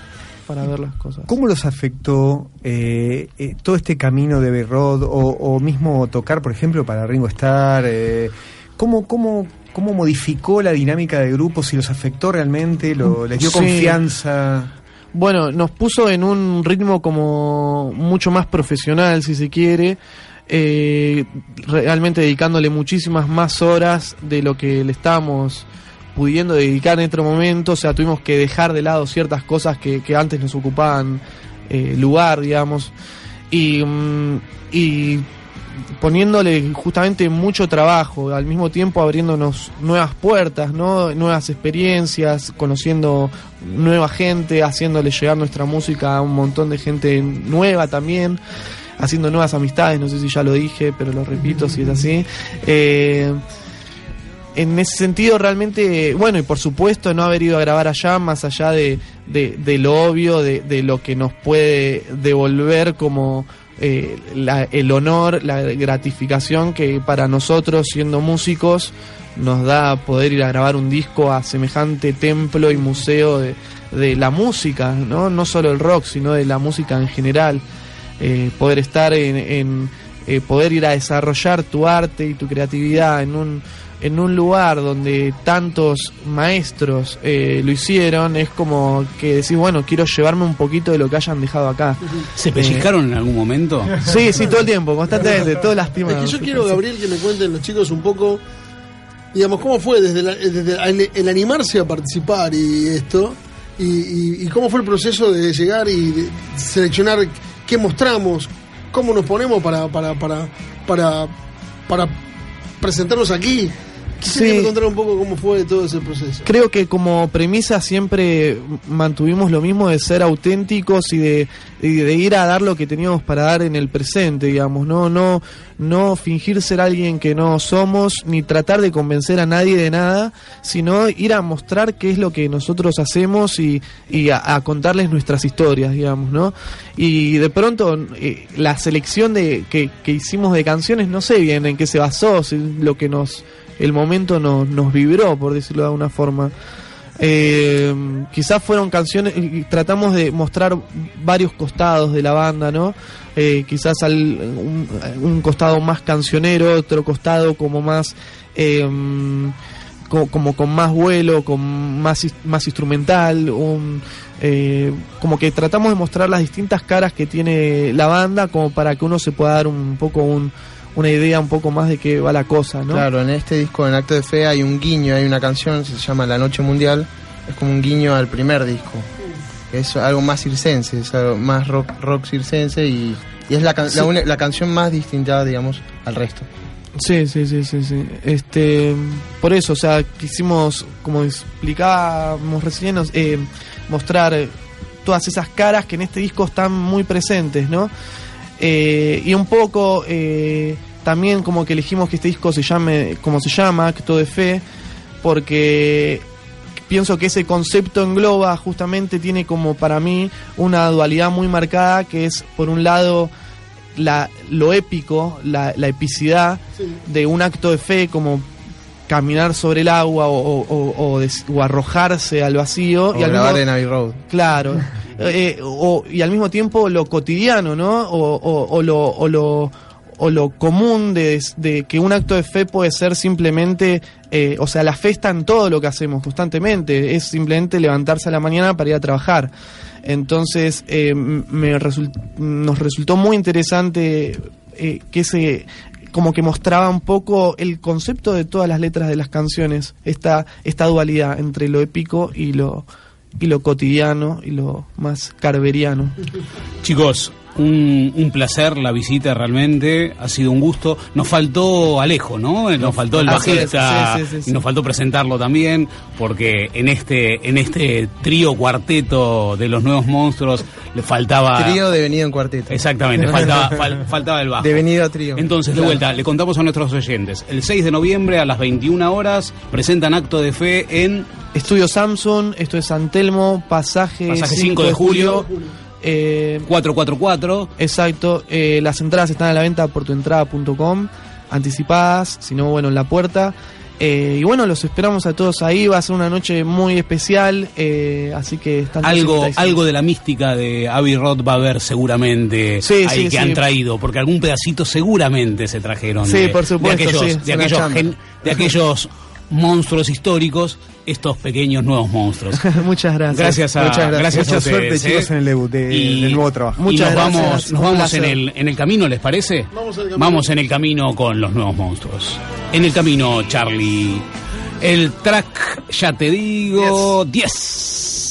Para ver las cosas. ¿Cómo los afectó eh, eh, todo este camino de Berrod o, o mismo tocar, por ejemplo, para Ringo Starr? Eh, ¿cómo, cómo, ¿Cómo modificó la dinámica de grupo? ¿Si los afectó realmente? Lo, ¿Les dio Sí. confianza? Bueno, nos puso en un ritmo como mucho más profesional, si se quiere, eh, realmente dedicándole muchísimas más horas de lo que le estábamos pudiendo dedicar en otro momento, o sea, tuvimos que dejar de lado ciertas cosas que, que antes nos ocupaban eh, lugar, digamos, y, mm, y poniéndole justamente mucho trabajo, al mismo tiempo abriéndonos nuevas puertas, ¿no? nuevas experiencias, conociendo nueva gente, haciéndole llegar nuestra música a un montón de gente nueva también, haciendo nuevas amistades, no sé si ya lo dije, pero lo repito si es así. Eh, en ese sentido realmente, bueno, y por supuesto no haber ido a grabar allá, más allá de, de, lo obvio, de, de lo que nos puede devolver como eh, la- el honor, la gratificación que para nosotros siendo músicos nos da poder ir a grabar un disco a semejante templo y museo de, de la música, ¿no? no solo el rock, sino de la música en general. Eh, poder estar en, en, eh, poder ir a desarrollar tu arte y tu creatividad en un en un lugar donde tantos maestros eh, lo hicieron es como que decís bueno quiero llevarme un poquito de lo que hayan dejado acá ¿Se pellizcaron en algún momento? Eh, sí sí todo el tiempo constantemente todo lastimado Es que yo quiero, Gabriel, que me cuenten los chicos un poco, digamos, cómo fue desde, la- desde el, el animarse a participar y esto, y, y- y cómo fue el proceso de llegar y de seleccionar qué mostramos, cómo nos ponemos para, para, para, para, para presentarnos aquí. Quisiera me contaran un poco cómo fue todo ese proceso. Creo que como premisa siempre mantuvimos lo mismo de ser auténticos y de, y de ir a dar lo que teníamos para dar en el presente, digamos, no, no, no fingir ser alguien que no somos, ni tratar de convencer a nadie de nada, sino ir a mostrar qué es lo que nosotros hacemos y, y a, a contarles nuestras historias, digamos, ¿no? Y de pronto eh, la selección de que, que hicimos de canciones, no sé bien en qué se basó, si lo que nos el momento nos, nos vibró, por decirlo de alguna forma. Eh, quizás fueron canciones, tratamos de mostrar varios costados de la banda, ¿no? Eh, quizás al, un, un costado más cancionero, otro costado como más... eh, co- como con más vuelo, con más, más instrumental, un, eh, como que tratamos de mostrar las distintas caras que tiene la banda como para que uno se pueda dar un poco un, una idea un poco más de qué va la cosa, ¿no? Claro, en este disco, en Acto de Fe, hay un guiño, hay una canción, se llama La Noche Mundial, es como un guiño al primer disco. Es algo más circense, es algo más rock, rock circense y, y es la, can- Sí. la, uni- la canción más distinta, digamos, al resto. Sí, sí, sí, sí, sí. Este, por eso, o sea, quisimos, como explicábamos recién, nos- eh, mostrar todas esas caras que en este disco están muy presentes, ¿no? Eh, y un poco eh, también como que elegimos que este disco se llame como se llama, Acto de Fe, porque pienso que ese concepto engloba justamente tiene como para mí una dualidad muy marcada que es por un lado la, lo épico, la, la epicidad de un acto de fe como caminar sobre el agua o, o- o- o des- o arrojarse al vacío y al mismo- en Abbey Road. Claro. *laughs* Eh, o- y al mismo tiempo lo cotidiano, ¿no? O, lo, o, lo, o lo común de, de que un acto de fe puede ser simplemente, eh, o sea, la fe está en todo lo que hacemos constantemente, es simplemente levantarse a la mañana para ir a trabajar. Entonces, eh, me nos resultó muy interesante que ese como que mostraba un poco el concepto de todas las letras de las canciones, esta, esta dualidad entre lo épico y lo, y lo cotidiano y lo más carveriano. Chicos, un, un placer la visita realmente, ha sido un gusto. Nos faltó Alejo, ¿no? Nos faltó el bajista sí, sí, sí, sí. y nos faltó presentarlo también, porque en este en este trío cuarteto de los nuevos monstruos le faltaba Trío devenido en cuarteto. Exactamente, faltaba, *laughs* fal- faltaba el bajo. Devenido a trío. Entonces, de Claro. vuelta, le contamos a nuestros oyentes. El 6 de noviembre a las 21 horas presentan acto de fe en Estudio Samsung, esto es San Telmo, pasaje, Pasaje 5 de julio. Eh, 444. Exacto, eh, las entradas están a la venta por tuentrada.com, anticipadas, si no, bueno, en la puerta. Eh, y bueno, los esperamos a todos ahí. Va a ser una noche muy especial. eh, así que están Algo, algo de la mística de Abbey Road va a haber seguramente Sí, ahí sí, que sí. han traído, porque algún pedacito seguramente se trajeron Sí, de, por supuesto, de aquellos, gen- de aquellos *laughs* monstruos históricos, estos pequeños nuevos monstruos. *laughs* Muchas gracias. Gracias a, Muchas gracias. gracias a Mucha suerte, ustedes, chicos, ¿eh? en el debut de- del nuevo trabajo. y Muchas nos gracias, vamos, nos vamos en el, en el camino, ¿les parece? Vamos en el camino. Vamos en el camino con los nuevos monstruos. En el camino, Charlie. El track, ya te digo, 10. me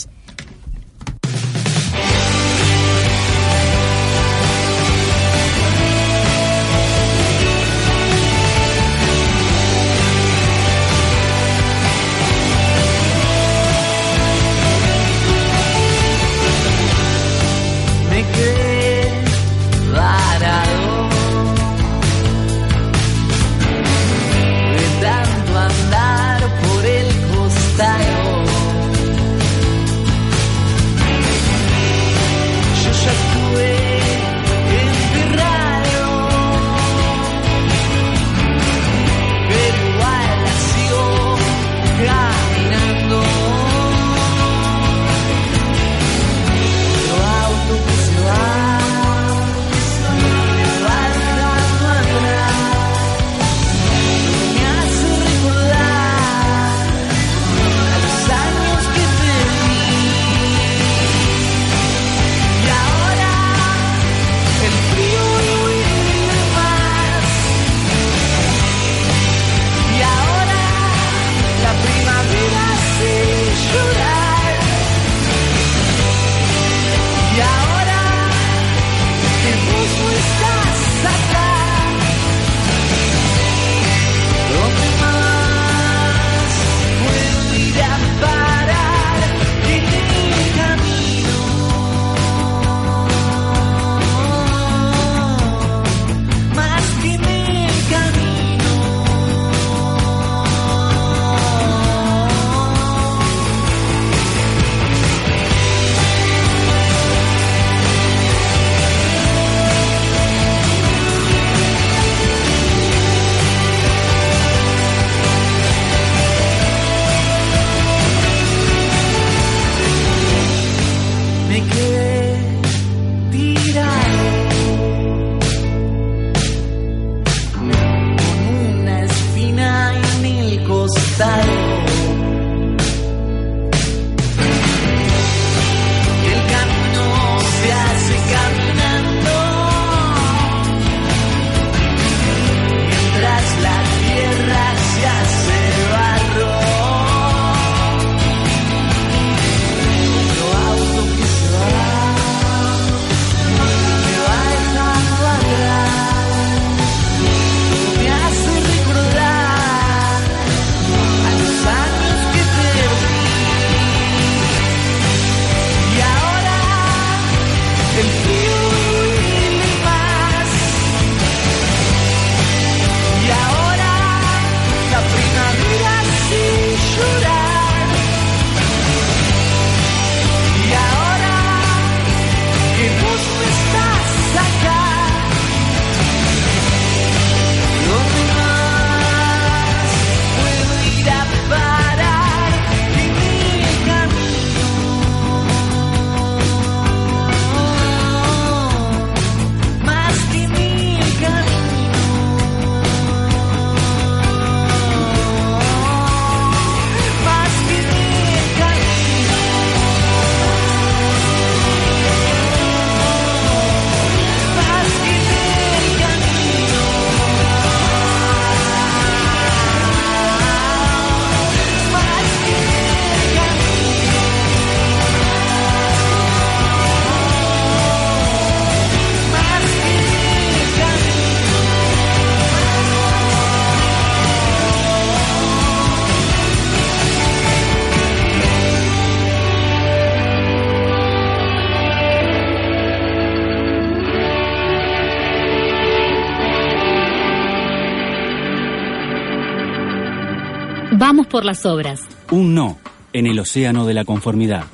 por las obras. Un no en el océano de la conformidad.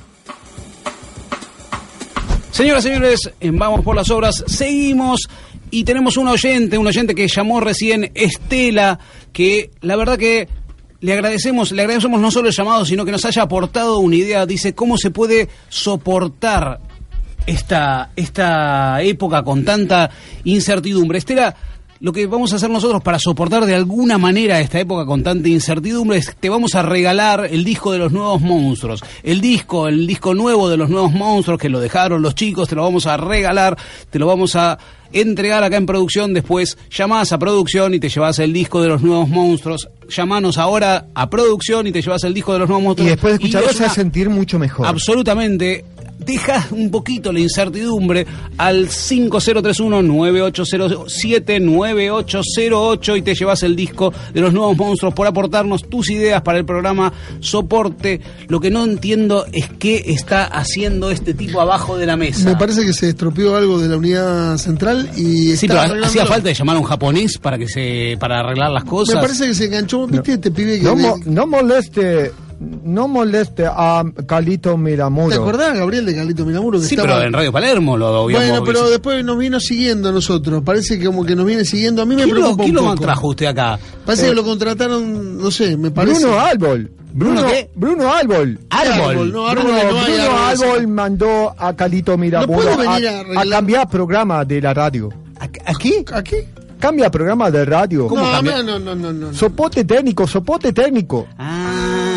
Señoras y señores, en Vamos por las Obras, seguimos y tenemos un oyente, un oyente que llamó recién, Estela, que la verdad que le agradecemos, le agradecemos no solo el llamado, sino que nos haya aportado una idea. Dice cómo se puede soportar esta, esta época con tanta incertidumbre. Estela, lo que vamos a hacer nosotros para soportar de alguna manera esta época con tanta incertidumbre es te vamos a regalar el disco de los nuevos monstruos. El disco, el disco nuevo de los nuevos monstruos que lo dejaron los chicos, te lo vamos a regalar, te lo vamos a entregar acá en producción, después llamás a producción y te llevas el disco de los nuevos monstruos. Llamanos ahora a producción y te llevas el disco de los nuevos Y monstruos. después de escucharlo es se va a sentir mucho mejor. Absolutamente. Deja un poquito la incertidumbre al 5031-9807-9808 y te llevas el disco de los nuevos monstruos por aportarnos tus ideas para el programa Soporte. Lo que no entiendo es qué está haciendo este tipo abajo de la mesa. Me parece que se estropeó algo de la unidad central y Sí, pero arreglándolo. hacía falta de llamar a un japonés para que se para arreglar las cosas. Me parece que se enganchó, ¿viste? Este pibe que... No, mo- no moleste, no moleste a Calito Miramuro. ¿Te acordás, Gabriel, de Carlito Miramuro? Que Sí, estaba... pero en Radio Palermo lo habíamos Bueno, pero visto. después nos vino siguiendo a nosotros. Parece que como que nos viene siguiendo. A mí me ¿Quién lo, preocupa quién lo poco. trajo usted acá? Parece Eh, que lo contrataron, no sé, me parece. Bruno Árbol. Bruno, ¿Bruno qué? Bruno Árbol. Árbol, no, árbol Bruno, no hay Bruno árboles. Árbol mandó a Calito Miramuro a, a a cambiar programa de la radio. ¿Aquí? ¿Aquí? Cambia programa de radio. No, no, no, no, no, no. Soporte técnico, soporte técnico. Ah,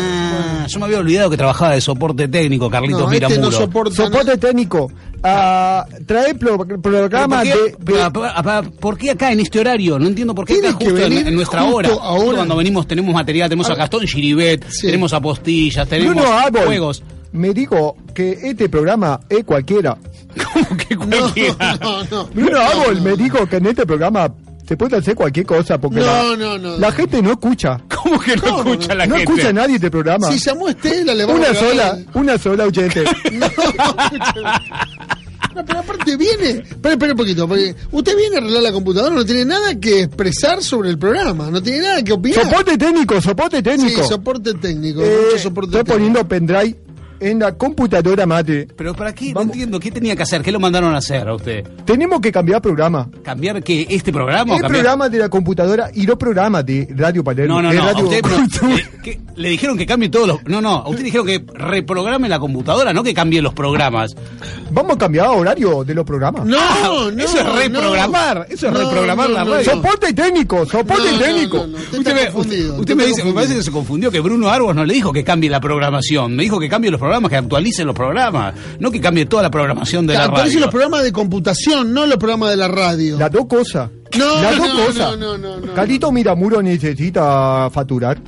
yo me había olvidado que trabajaba de soporte técnico, Carlitos No, este Miramuro. no soporta Soporte técnico. Ah, trae pro- programa ¿Pero de, ¿Por qué, de- pa- pa- ¿Por qué acá en este horario? No entiendo por qué acá justo en, nuestra justo hora. ahora. Justo cuando venimos tenemos material, tenemos a Gastón Chiribet, tenemos a Postillas, tenemos Bruno juegos. me dijo que este programa es cualquiera. *laughs* ¿Cómo que cualquiera? No, no. Bruno Árbol me dijo que en este programa se puede hacer cualquier cosa porque No, la, no, no. la gente no escucha. ¿Cómo que no ¿Cómo? escucha la no gente? escucha a nadie este programa. Si llamó Estela, le vamos una a sola, el- una sola oyente. *laughs* No. No, pero aparte viene. Espera, espera un poquito. Porque usted viene a arreglar la computadora, no tiene nada que expresar sobre el programa, no tiene nada que opinar. soporte técnico, soporte técnico. Sí, soporte técnico. Eh, mucho soporte estoy técnico. poniendo pendrive en la computadora madre. Pero ¿para qué? No entiendo. ¿Qué tenía que hacer? ¿Qué lo mandaron a hacer a usted? Tenemos que cambiar programa. ¿Cambiar qué? ¿Este programa? El cambiar- programa de la computadora y los programas de Radio Palermo. No, no, no. Radio usted, pero, eh, le dijeron que cambie todos los. No, no. A usted dijeron que reprograme la computadora, no que cambie los programas. Vamos a cambiar horario de los programas. No, Ah, no. eso es reprogramar. no. Eso es No, reprogramar no, la no, radio. no. Soporte técnico, soporte No, no, técnico. no, no, usted me, confundido, usted usted me está dice, me parece que se confundió que Bruno Arbos no le dijo que cambie la programación, me dijo que cambie los programas, que actualice los programas, no que cambie toda la programación de la Actualice radio. los programas de computación, no los programas de la radio. Las dos cosas. No, Las dos no, cosas. no, no, no. Carlito Miramuro necesita facturar.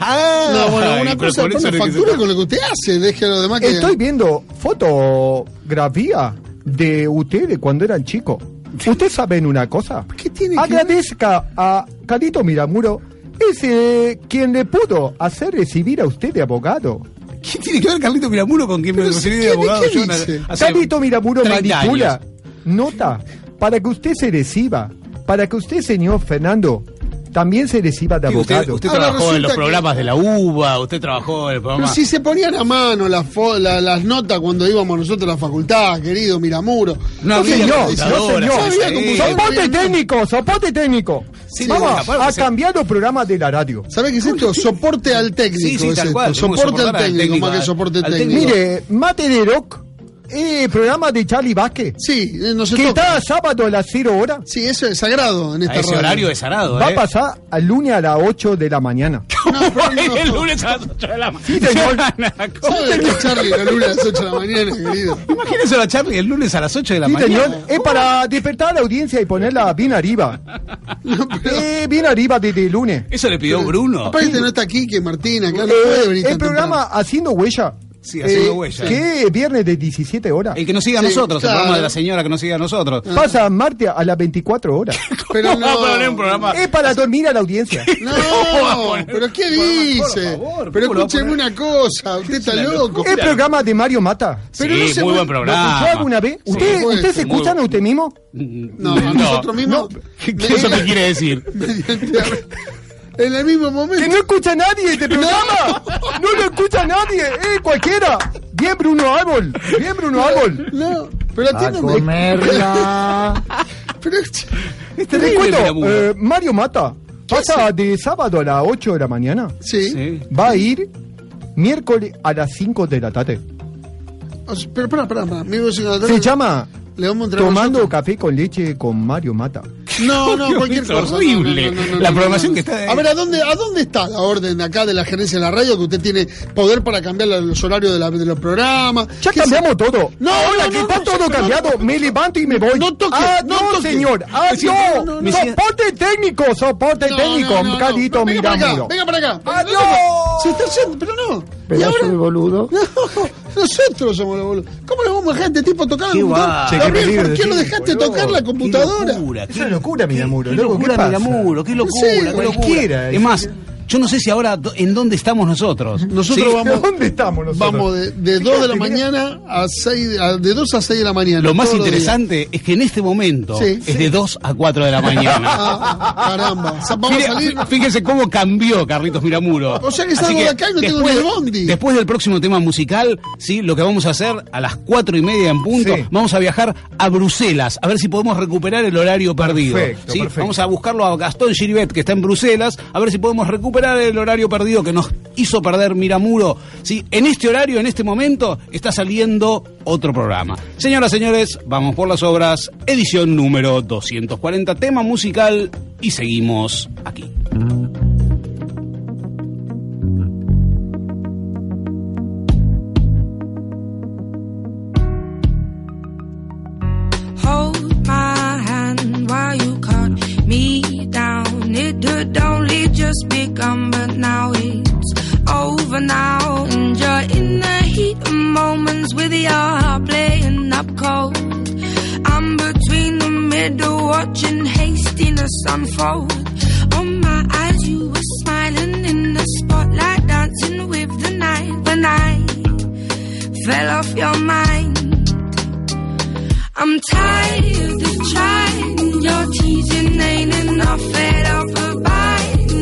Ah, No, bueno, una cosa que factura con lo que usted hace, deje a los demás que. Estoy viendo fotografía de ustedes cuando eran chicos. ¿Ustedes saben una cosa? ¿Qué tiene que Agradezca a Carlito Miramuro, es eh, quien le pudo hacer recibir a usted de abogado. ¿Qué tiene que ver Carlito Miramuro con quien me si de abogado? ¿qué Yo na- dice? hace Carlito Miramuro 30 manipula años. nota para que usted se reciba, para que usted, señor Fernando, también se reciba de usted, abogado. usted trabajó en los que- programas de la UBA, usted trabajó en el programa... Pero si se ponían a mano las, fo- la- las notas cuando íbamos nosotros a la facultad, querido Miramuro. No No, había señor, no, señor. Soporte técnico, soporte técnico. Sí, Vamos a cambiar los programas de la radio. ¿Sabes qué es esto? Soporte al técnico. Sí, sí, es esto. cual, Soporte al técnico, técnico, más que soporte al técnico. técnico. Mire, Mate de Rock, eh, programa de Charlie Vázquez, Sí, eh, no se que toca. está sábado a las 0 horas, Sí, eso es sagrado en A esta ese radio. horario es sarado, va a ¿eh? pasar al lunes a las 8 de la mañana. *laughs* No, pero no. el lunes a las 8 de la mañana. Sí, señor. *laughs* ¿Sabe que Charlie la luna a las 8 de la mañana, querido? Imagínese a Charlie el lunes a las 8 de la Sí, mañana. señor, es para despertar a la audiencia y ponerla bien arriba. Eh, bien arriba desde el lunes. Eso le pidió Bruno. Aparte no está aquí que Martín, acá no Eh, puede venir el tan programa Haciendo Huella. Sí, Haciendo eh, Huella. Que es viernes de 17 horas. El que nos siga a Sí, nosotros, claro. el programa de la señora que nos siga a nosotros. Pasa martes a las 24 horas. *laughs* Pero ¿Cómo va a poner un no. programa? Es para dormir a la audiencia. *laughs* No, poner? pero ¿qué Por dice? favor, pero ¿cómo lo escúcheme una cosa, usted está loco. El programa de Mario Mata. Pero sí, no se muy buen programa. ¿Usted alguna vez? Por ¿Usted, ¿usted se muy escuchan a usted mismo? No, a nosotros mismos. *laughs* ¿Qué, qué eso qué quiere decir? Mediante- en el mismo Que momento. no escucha nadie este *laughs* programa. No lo escucha nadie. Eh, cualquiera. Bien Bruno Árbol. Bien Bruno Árbol. No, pero atiéndame. comerla. *laughs* Pero, Te terrible, cuento, eh, Mario Mata Pasa de sábado a las 8 de la mañana. Sí. Va a ir miércoles a las 5 de la tarde. O sea, Pero, espera, espera, no- Se llama Le vamos a entregar Tomando nosotros. café con leche con Mario Mata. *laughs* No, no, Dios, cualquier es cosa. horrible. No, no, no, no, La programación no. que está- A ver, ¿a dónde, ¿a dónde está la orden acá de la gerencia de la radio que usted tiene poder para cambiar los horarios de, la- de los programas? Ya ¿Qué cambiamos se- todo. No, Ahora no, que no, está no, todo no, cambiado, no, me levanto y me voy. No toque, ah, no no, toque. señor. Adiós. No, no, no, no. soporte técnico, soporte No, técnico, no, no, no. Carito Venga para acá, Miramuro. venga para acá. ¡Adiós! Se está haciendo, pero no. ¿Y Pedazo de boludo. *laughs* No, nosotros somos los boludos. ¿Cómo le vamos a dejar a este tipo tocar Gabriel, peligro ¿por qué tipo, dejaste tocar la Qué computadora? Locura, Miramuro. Qué loco, ¿qué locura, pasa? Miramuro, qué locura, qué locura. cualquiera. Es más, yo no sé si ahora en dónde estamos nosotros. Nosotros Sí, vamos, ¿Dónde estamos nosotros? vamos de, de 2 de la mañana a 6, a- de 2 a 6 de la mañana. Lo más interesante es que en este momento Sí, es sí. de 2 a 4 de la mañana. *laughs* Ah, caramba. O sea, vamos a salir. Fíjense cómo cambió Carlitos Miramuro. O sea que salgo de acá y no tengo ni el bondi. Después del próximo tema musical, sí, lo que vamos a hacer a las cuatro y media en punto, Sí. vamos a viajar a Bruselas, a ver si podemos recuperar el horario perdido. Perfecto, ¿sí? perfecto. Vamos a buscarlo a Gastón Giribet, que está en Bruselas, a ver si podemos recuperar el horario perdido que nos hizo perder Miramuro. ¿sí? En este horario, en este momento, está saliendo otro programa. Señoras, señores, vamos por las obras, edición número 240, tema musical, y seguimos aquí. Just begun, but now it's over now. And you're in the heat of moments with your heart playing up cold. I'm between the middle, watching hastiness unfold. On my eyes, you were smiling in the spotlight, dancing with the night. When I fell off your mind. I'm tired of trying. Your teasing ain't enough. Fed up of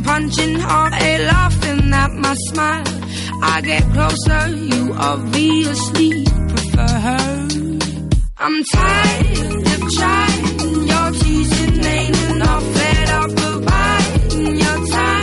punching hard, a laughing at my smile. I get closer, you obviously prefer her. I'm tired of trying, your teasing ain't enough. Fed up of biding your time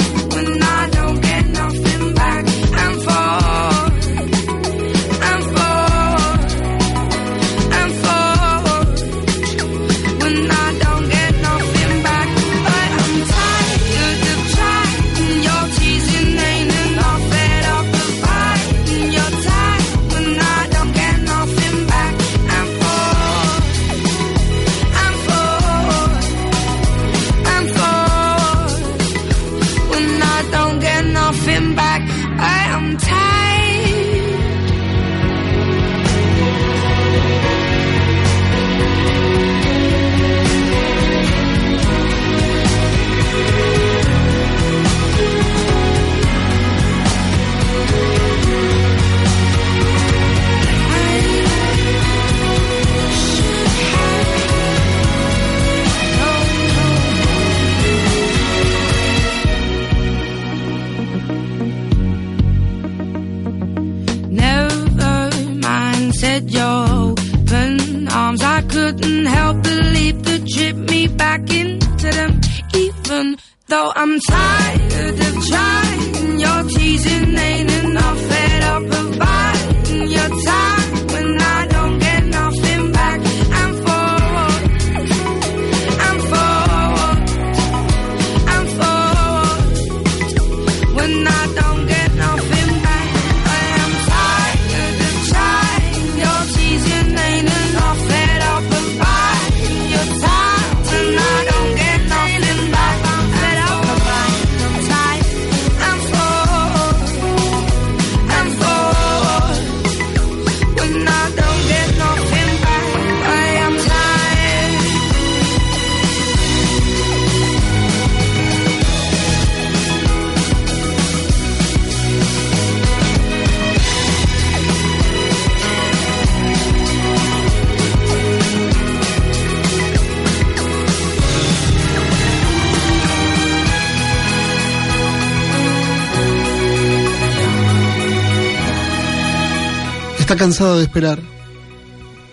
cansada de esperar.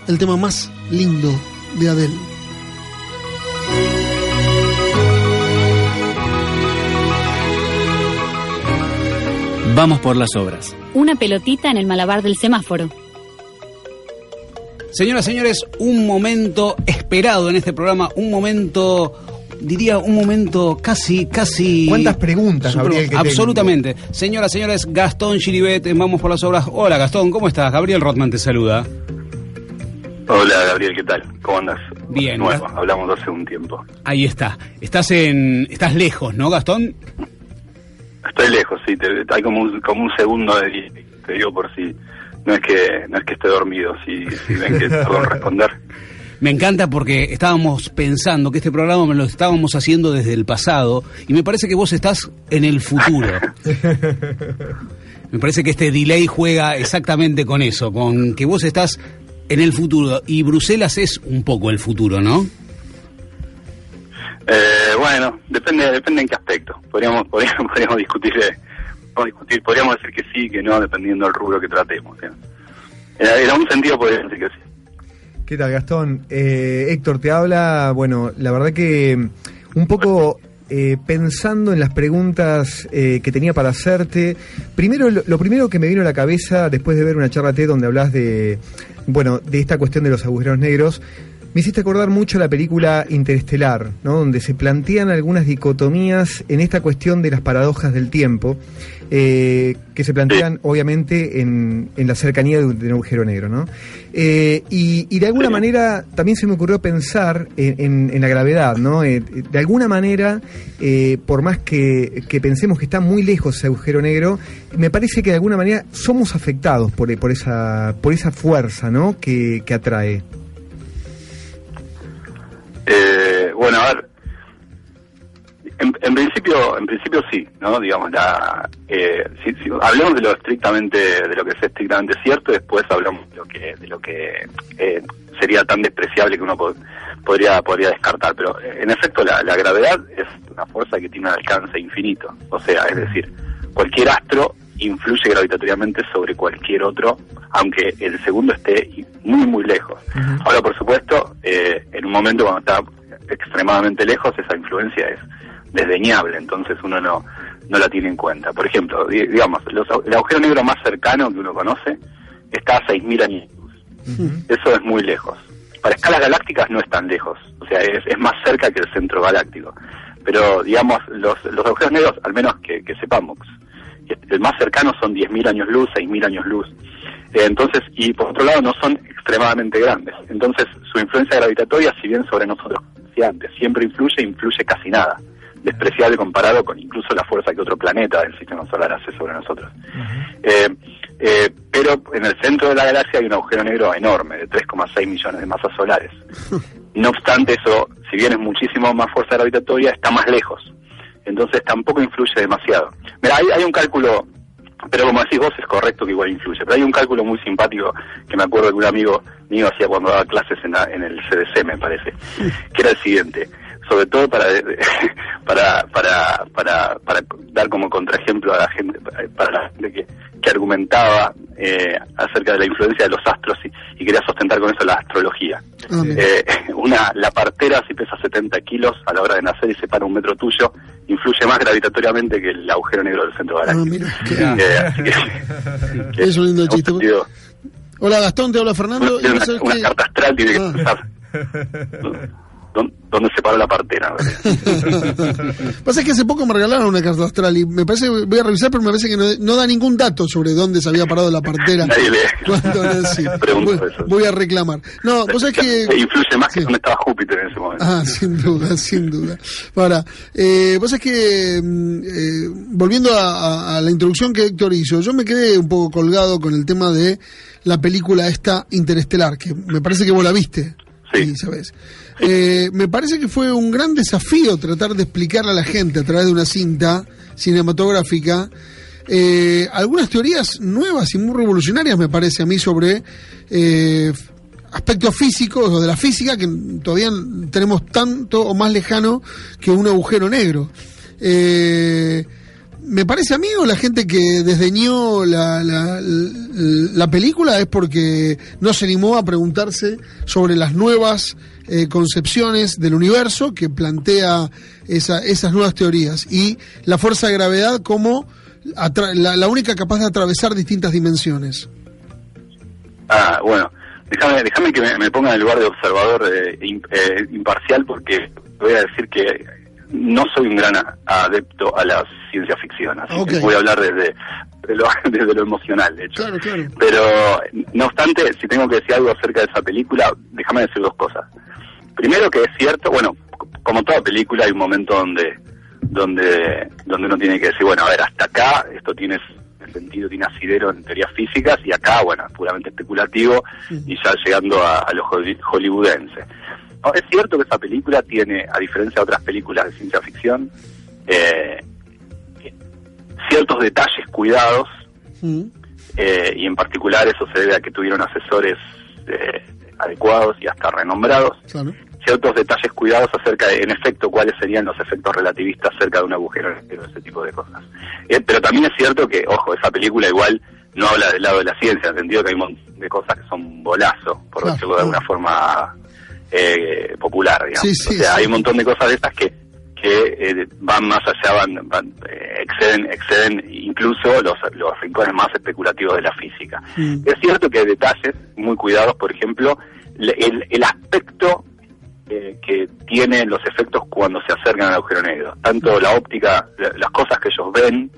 El tema más lindo de Adele. Vamos por las obras. Una pelotita en el malabar del semáforo. Señoras, señores, un momento esperado en este programa, un momento, diría, un momento casi, casi... ¿Cuántas preguntas, Super- Gabriel, que Absolutamente. Señoras, señores, Gastón Chiribet, en Vamos por las Obras. Hola, Gastón, ¿cómo estás? Gabriel Rotman te saluda. Hola Gabriel, ¿qué tal? ¿Cómo andas? Bien. Nuevo, hablamos hace un tiempo. Ahí está. Estás en, estás lejos, ¿no, Gastón? Estoy lejos, sí, te- hay como un, como un segundo de te digo por si no es que no es que esté dormido, si, si ven que *laughs* en responder. Me encanta porque estábamos pensando que este programa lo estábamos haciendo desde el pasado y me parece que vos estás en el futuro. *laughs* Me parece que este delay juega exactamente con eso, con que vos estás en el futuro y Bruselas es un poco el futuro, ¿no? Eh, bueno, depende depende en qué aspecto. Podríamos podríamos, *laughs* podríamos discutir, eh, podríamos discutir, podríamos decir que sí, que no, dependiendo del rubro que tratemos. en algún sentido podríamos decir que sí. ¿Qué tal, Gastón? Eh, Héctor te habla. Bueno, la verdad que mm, un poco eh, pensando en las preguntas eh, que tenía para hacerte. Primero, lo, lo primero que me vino a la cabeza después de ver una charla TED donde hablas de, bueno, de esta cuestión de los agujeros negros. Me hiciste acordar mucho la película Interestelar, ¿no? donde se plantean algunas dicotomías en esta cuestión de las paradojas del tiempo, eh, que se plantean obviamente en, en la cercanía de un, de un agujero negro. ¿no? Eh, y, y de alguna manera también se me ocurrió pensar en, en- en la gravedad. ¿no? Eh, de alguna manera, por más que, que pensemos que está muy lejos ese agujero negro, me parece que de alguna manera somos afectados por, por, esa, por esa fuerza ¿no? que, que atrae. Eh, bueno, a ver, en, en principio, en principio sí, ¿no? Digamos, la, eh, si, si hablemos de lo estrictamente, de lo que es estrictamente cierto, después hablamos de lo que, de lo que eh, sería tan despreciable que uno po- podría, podría descartar. Pero eh, en efecto, la gravedad es una fuerza que tiene un alcance infinito. O sea, es decir, cualquier astro influye gravitatoriamente sobre cualquier otro, aunque el segundo esté muy, muy lejos. Ahora, por supuesto, eh, en un momento cuando está extremadamente lejos, esa influencia es desdeñable, entonces uno no, no la tiene en cuenta. Por ejemplo, di- digamos, los el agujero negro más cercano que uno conoce está a 6.000 años. Eso es muy lejos. Para escalas galácticas no es tan lejos, o sea, es, es más cerca que el centro galáctico. Pero, digamos, los, los agujeros negros, al menos que, que sepamos, el más cercano son 10.000 años luz, 6.000 años luz. Eh, entonces, y por otro lado, no son extremadamente grandes. Entonces, su influencia gravitatoria, si bien sobre nosotros, decía antes, siempre influye, influye casi nada. Despreciable comparado con incluso la fuerza que otro planeta del sistema solar hace sobre nosotros. Eh, eh, pero en el centro de la galaxia hay un agujero negro enorme, de 3,6 millones de masas solares. *laughs* No obstante, eso, si bien es muchísimo más fuerza gravitatoria, está más lejos. Entonces tampoco influye demasiado. Mira, hay, hay un cálculo, pero como decís vos, es correcto que igual influye. Pero hay un cálculo muy simpático que me acuerdo que un amigo mío hacía cuando daba clases en, la- en el CDC, me parece, que era el siguiente. Sobre todo para, *laughs* para, para, para, para dar como contraejemplo a la gente, para la gente que, que argumentaba eh, acerca de la influencia de los astros y, y quería sustentar con eso la astrología. Eh, *laughs* una, la partera, si pesa 70 kilos a la hora de nacer y se para un metro tuyo, influye más gravitatoriamente que el agujero negro del centro Ah, galáctico. Eh, *laughs* que Es un lindo chiste. sentido, Hola Gastón, te habla Fernando. y una, que- carta astral tiene que Ah. Dónde, dónde se paró la partera. *laughs* Pasa que hace poco me regalaron una carta astral y me parece, voy a revisar, pero me parece que no, no da ningún dato sobre dónde se había parado la partera. *laughs* Nadie lee. Cuando nací. Pregunto voy, eso. voy a reclamar. No, vos sabés que... Influye más que donde estaba Júpiter en ese momento. Ah, *laughs* sin duda, sin duda. Ahora, eh, vos es que, mm, eh, volviendo a, a- a la introducción que Héctor hizo, yo me quedé un poco colgado con el tema de la película esta Interestelar, que me parece que vos la viste. Sí. ¿sabes? Eh, me parece que fue un gran desafío tratar de explicarle a la gente a través de una cinta cinematográfica eh, algunas teorías nuevas y muy revolucionarias, me parece a mí, sobre eh, aspectos físicos o de la física que todavía tenemos tanto o más lejano que un agujero negro. Eh, me parece a mí o la gente que desdeñó la, la, la película es porque no se animó a preguntarse sobre las nuevas eh, concepciones del universo que plantea esa- esas nuevas teorías y la fuerza de gravedad como la, la única capaz de atravesar distintas dimensiones. Ah, bueno, déjame, déjame que me, me ponga en el lugar de observador eh, eh, imparcial porque voy a decir que no soy un gran adepto a la ciencia ficción, así que voy a hablar desde, de lo, *laughs* desde lo emocional, de hecho. Claro, claro. Pero, no obstante, si tengo que decir algo acerca de esa película, déjame decir dos cosas. Primero que es cierto, bueno, como toda película hay un momento donde donde donde uno tiene que decir, bueno, a ver, hasta acá esto tiene sentido, tiene asidero en teorías físicas y acá, bueno, puramente especulativo y ya llegando a, a lo holly- hollywoodense. No, es cierto que esa película tiene, a diferencia de otras películas de ciencia ficción, eh, ciertos detalles cuidados eh, y en particular eso se debe a que tuvieron asesores eh, adecuados y hasta renombrados. Claro. Ciertos detalles cuidados acerca de, en efecto, cuáles serían los efectos relativistas acerca de un agujero negro, ese tipo de cosas. Eh, pero también es cierto que, ojo, esa película igual no habla del lado de la ciencia, en el sentido que hay un montón de cosas que son bolazo, por Claro. decirlo de alguna forma eh, popular, digamos. Sí, sí, o sea, sí. hay un montón de cosas de estas que que eh, van más allá, van, van, eh, exceden, exceden incluso los, los rincones más especulativos de la física. Es cierto que hay detalles muy cuidados, por ejemplo, el, el aspecto eh, que tienen los efectos cuando se acercan al agujero negro. Tanto la óptica, la- las cosas que ellos ven,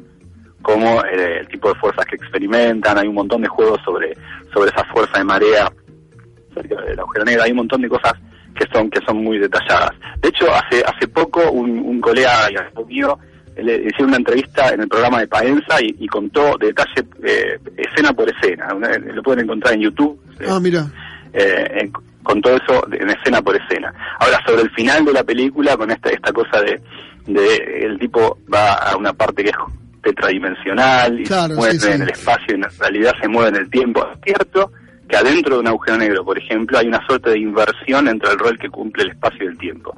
como el tipo de fuerzas que experimentan. Hay un montón de juegos sobre, sobre esa fuerza de marea cerca del agujero negro. Hay un montón de cosas que son que son muy detalladas. De hecho, hace hace poco un, un colega mío le hicieron una entrevista en el programa de Paenza y, y contó detalle eh, escena por escena. Lo pueden encontrar en YouTube. Ah, mira. eh, con todo eso de- en escena por escena. Ahora, sobre el final de la película, con esta esta cosa de, de el tipo va a una parte que es tetradimensional y Claro, se mueve sí, sí. en el espacio y en realidad se mueve en el tiempo. Es cierto que adentro de un agujero negro, por ejemplo, hay una suerte de inversión entre el rol que cumple el espacio y el tiempo.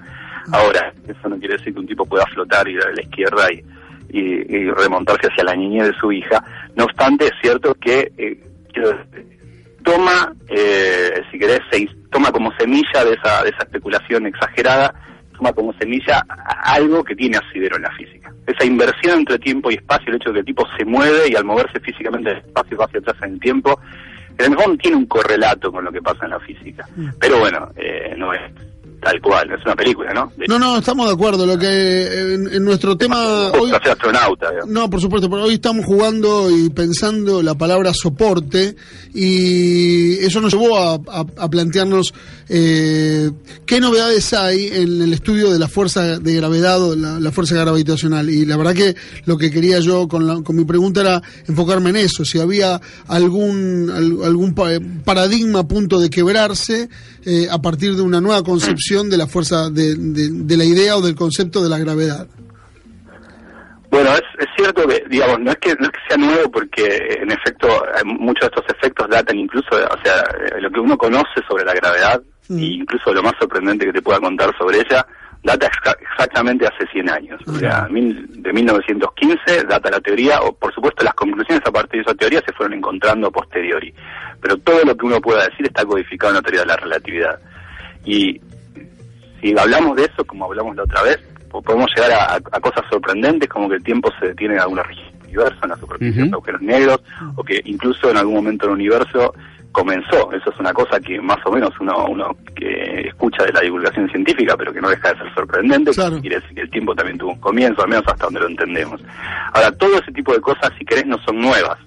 Ahora, eso no quiere decir que un tipo pueda flotar, ir a la izquierda y, y- remontarse hacia la niñez de su hija. No obstante, es cierto que eh, toma, eh, si querés, se toma como semilla de esa, de esa especulación exagerada, toma como semilla algo que tiene asidero en la física. Esa inversión entre tiempo y espacio, el hecho de que el tipo se mueve y al moverse físicamente del espacio va hacia atrás en el tiempo, el fondo tiene un correlato con lo que pasa en la física. Pero bueno, eh, no es tal cual, es una película, ¿no? De No, no, estamos de acuerdo. Lo que eh, en, en nuestro tema hoy astronauta, digamos. No, por supuesto, pero hoy estamos jugando y pensando la palabra soporte y eso nos llevó a, a- a plantearnos eh, qué novedades hay en el estudio de la fuerza de gravedad o la, la fuerza gravitacional. Y la verdad que lo que quería yo con, la- con mi pregunta era enfocarme en eso, si había algún, al- algún pa- paradigma a punto de quebrarse eh, a partir de una nueva concepción de la fuerza, de, de- de la idea o del concepto de la gravedad. Bueno, es, es cierto que, digamos, no es que no es que sea nuevo porque, en efecto, eh, muchos de estos efectos datan incluso, o sea, eh, lo que uno conoce sobre la gravedad, e incluso lo más sorprendente que te pueda contar sobre ella, data exa- exactamente hace 100 años. O sea, mil- de 1915 data la teoría, o por supuesto las conclusiones a partir de esa teoría se fueron encontrando a posteriori. Pero todo lo que uno pueda decir está codificado en la teoría de la relatividad. Y si hablamos de eso, como hablamos la otra vez, po- podemos llegar a, a cosas sorprendentes, como que el tiempo se detiene en alguna región del universo, en la superficie de los agujeros negros, o que incluso en algún momento el universo comenzó. Eso es una cosa que más o menos uno, uno que escucha de la divulgación científica, pero que no deja de ser sorprendente. Quiere decir que el tiempo también tuvo un comienzo, al menos hasta donde lo entendemos. Ahora, todo ese tipo de cosas, si querés, no son nuevas.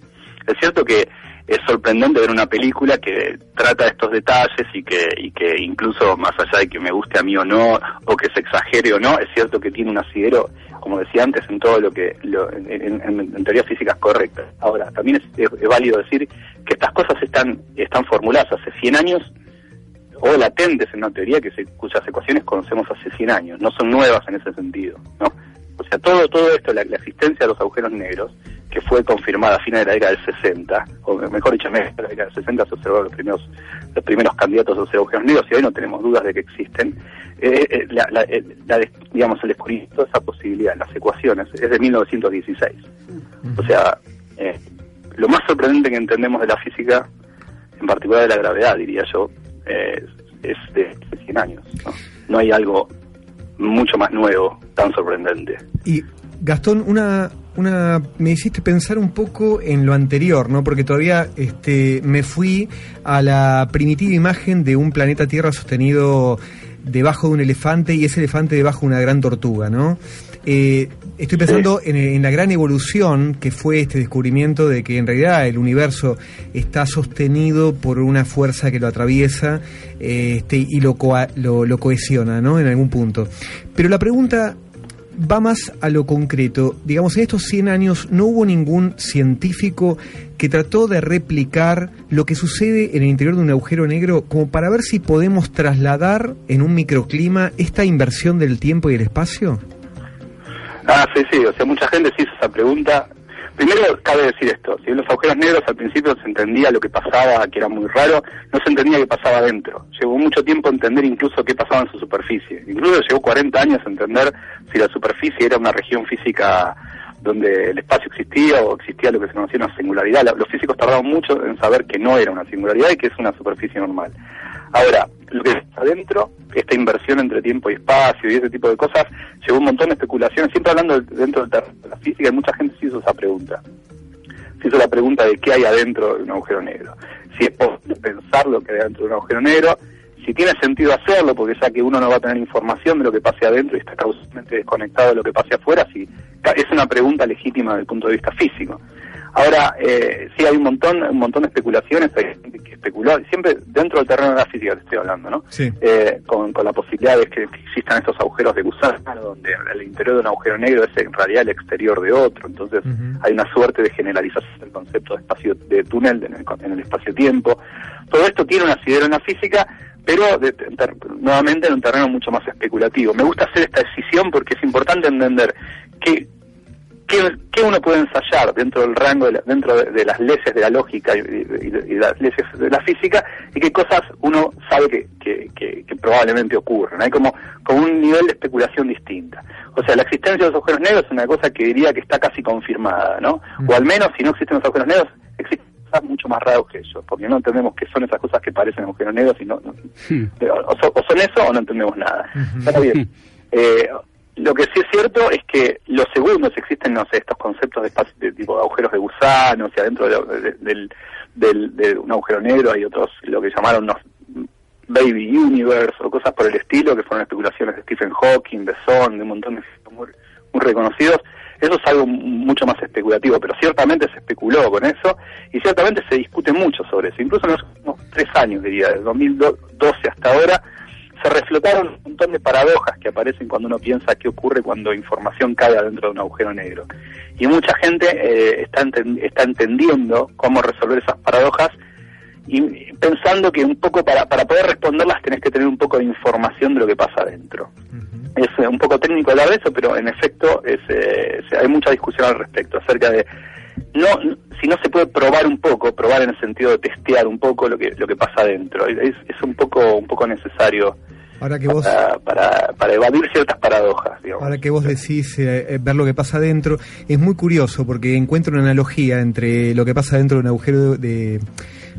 Es cierto que es sorprendente ver una película que trata estos detalles y que, y que incluso más allá de que me guste a mí o no, o que se exagere o no, es cierto que tiene un asidero, como decía antes, en todo lo que, lo- en, en- en- teorías físicas correctas. Ahora, también es, válido decir que estas cosas están, están formuladas hace 100 años o latentes en una teoría que se, cuyas ecuaciones conocemos hace 100 años, no son nuevas en ese sentido, ¿no? O sea, todo todo esto, la existencia de los agujeros negros, que fue confirmada a fines de la década del 60, o mejor dicho, en la década del 60 se observaron los primeros, los primeros candidatos a ser agujeros negros y hoy no tenemos dudas de que existen. Eh, eh, la- la- eh, digamos, el descubrimiento de esa posibilidad las ecuaciones es de 1916. O sea, lo más sorprendente que entendemos de la física, en particular de la gravedad, diría yo, es de hace 100 años. ¿no? no hay algo mucho más nuevo, tan sorprendente. Y Gastón, una, una, me hiciste pensar un poco en lo anterior, ¿no? Porque todavía este, me fui a la primitiva imagen de un planeta Tierra sostenido debajo de un elefante y ese elefante debajo de una gran tortuga, ¿no? Eh, estoy pensando en, en la gran evolución que fue este descubrimiento de que en realidad el universo está sostenido por una fuerza que lo atraviesa eh, este, y lo, coa- lo, lo cohesiona, ¿no? En algún punto. Pero la pregunta va más a lo concreto. Digamos, en estos 100 años no hubo ningún científico que trató de replicar lo que sucede en el interior de un agujero negro como para ver si podemos trasladar en un microclima esta inversión del tiempo y el espacio. Ah, sí, sí, o sea, mucha gente se hizo esa pregunta. Primero, cabe decir esto, si en los agujeros negros al principio se entendía lo que pasaba, que era muy raro, no se entendía qué pasaba adentro. Llevó mucho tiempo entender incluso qué pasaba en su superficie. Incluso llevó 40 años entender si la superficie era una región física donde el espacio existía o existía lo que se conocía una singularidad. La- Los físicos tardaron mucho en saber que no era una singularidad y que es una superficie normal. Ahora, lo que está adentro, esta inversión entre tiempo y espacio y ese tipo de cosas, llevó un montón de especulaciones. Siempre hablando dentro de la física, y mucha gente se hizo esa pregunta. Se hizo la pregunta de qué hay adentro de un agujero negro. Si es posible pensar lo que hay adentro de un agujero negro, si tiene sentido hacerlo, porque ya que uno no va a tener información de lo que pase adentro y está causalmente desconectado de lo que pase afuera, si, es una pregunta legítima desde el punto de vista físico. Ahora, eh, sí hay un montón, un montón de especulaciones, hay gente que especuló, y siempre dentro del terreno de la física te estoy hablando, ¿no? Sí. Eh, con, con la posibilidad de que, existan estos agujeros de gusano, donde el interior de un agujero negro es en realidad el exterior de otro, entonces hay una suerte de generalización del concepto de espacio de túnel en el, en el espacio-tiempo. Todo esto tiene un asidero en la física, pero de- de- ter- nuevamente en un terreno mucho más especulativo. Me gusta hacer esta decisión porque es importante entender que ¿Qué, qué uno puede ensayar dentro del rango, de la- dentro de, de las leyes de la lógica y, las leyes de la física y qué cosas uno sabe que, que- que- que probablemente ocurren? Hay como, como un nivel de especulación distinta. O sea, la existencia de los agujeros negros es una cosa que diría que está casi confirmada, ¿no? O al menos, si no existen los agujeros negros, existen cosas mucho más raros que ellos, porque no entendemos qué son esas cosas que parecen agujeros negros y no, no- o, so- o son eso o no entendemos nada. Ahora bien, eh, *laughs* lo que sí es cierto es que los segundos existen, no sé, estos conceptos de, espacio, de tipo de agujeros de gusanos y adentro de, de- del, del- de un agujero negro hay otros, lo que llamaron los Baby Universe o cosas por el estilo, que fueron especulaciones de Stephen Hawking, de Son, de un montón de muy, reconocidos. Eso es algo mucho más especulativo, pero ciertamente se especuló con eso y ciertamente se discute mucho sobre eso. Incluso en los últimos tres años, diría, desde 2012 hasta ahora, se reflotaron un montón de paradojas que aparecen cuando uno piensa qué ocurre cuando información cae adentro de un agujero negro. Y mucha gente eh, está, enten- está entendiendo cómo resolver esas paradojas y pensando que un poco para, para poder responderlas tenés que tener un poco de información de lo que pasa adentro. Es eh, un poco técnico hablar de eso, pero en efecto es, eh, hay mucha discusión al respecto acerca de no si no se puede probar un poco, probar en el sentido de testear un poco lo que lo que pasa adentro. Es, es un poco un poco necesario Ahora que vos para, para, para evadir ciertas paradojas, digamos. Ahora que vos decís eh, eh, ver lo que pasa adentro, es muy curioso porque encuentro una analogía entre lo que pasa dentro de un agujero de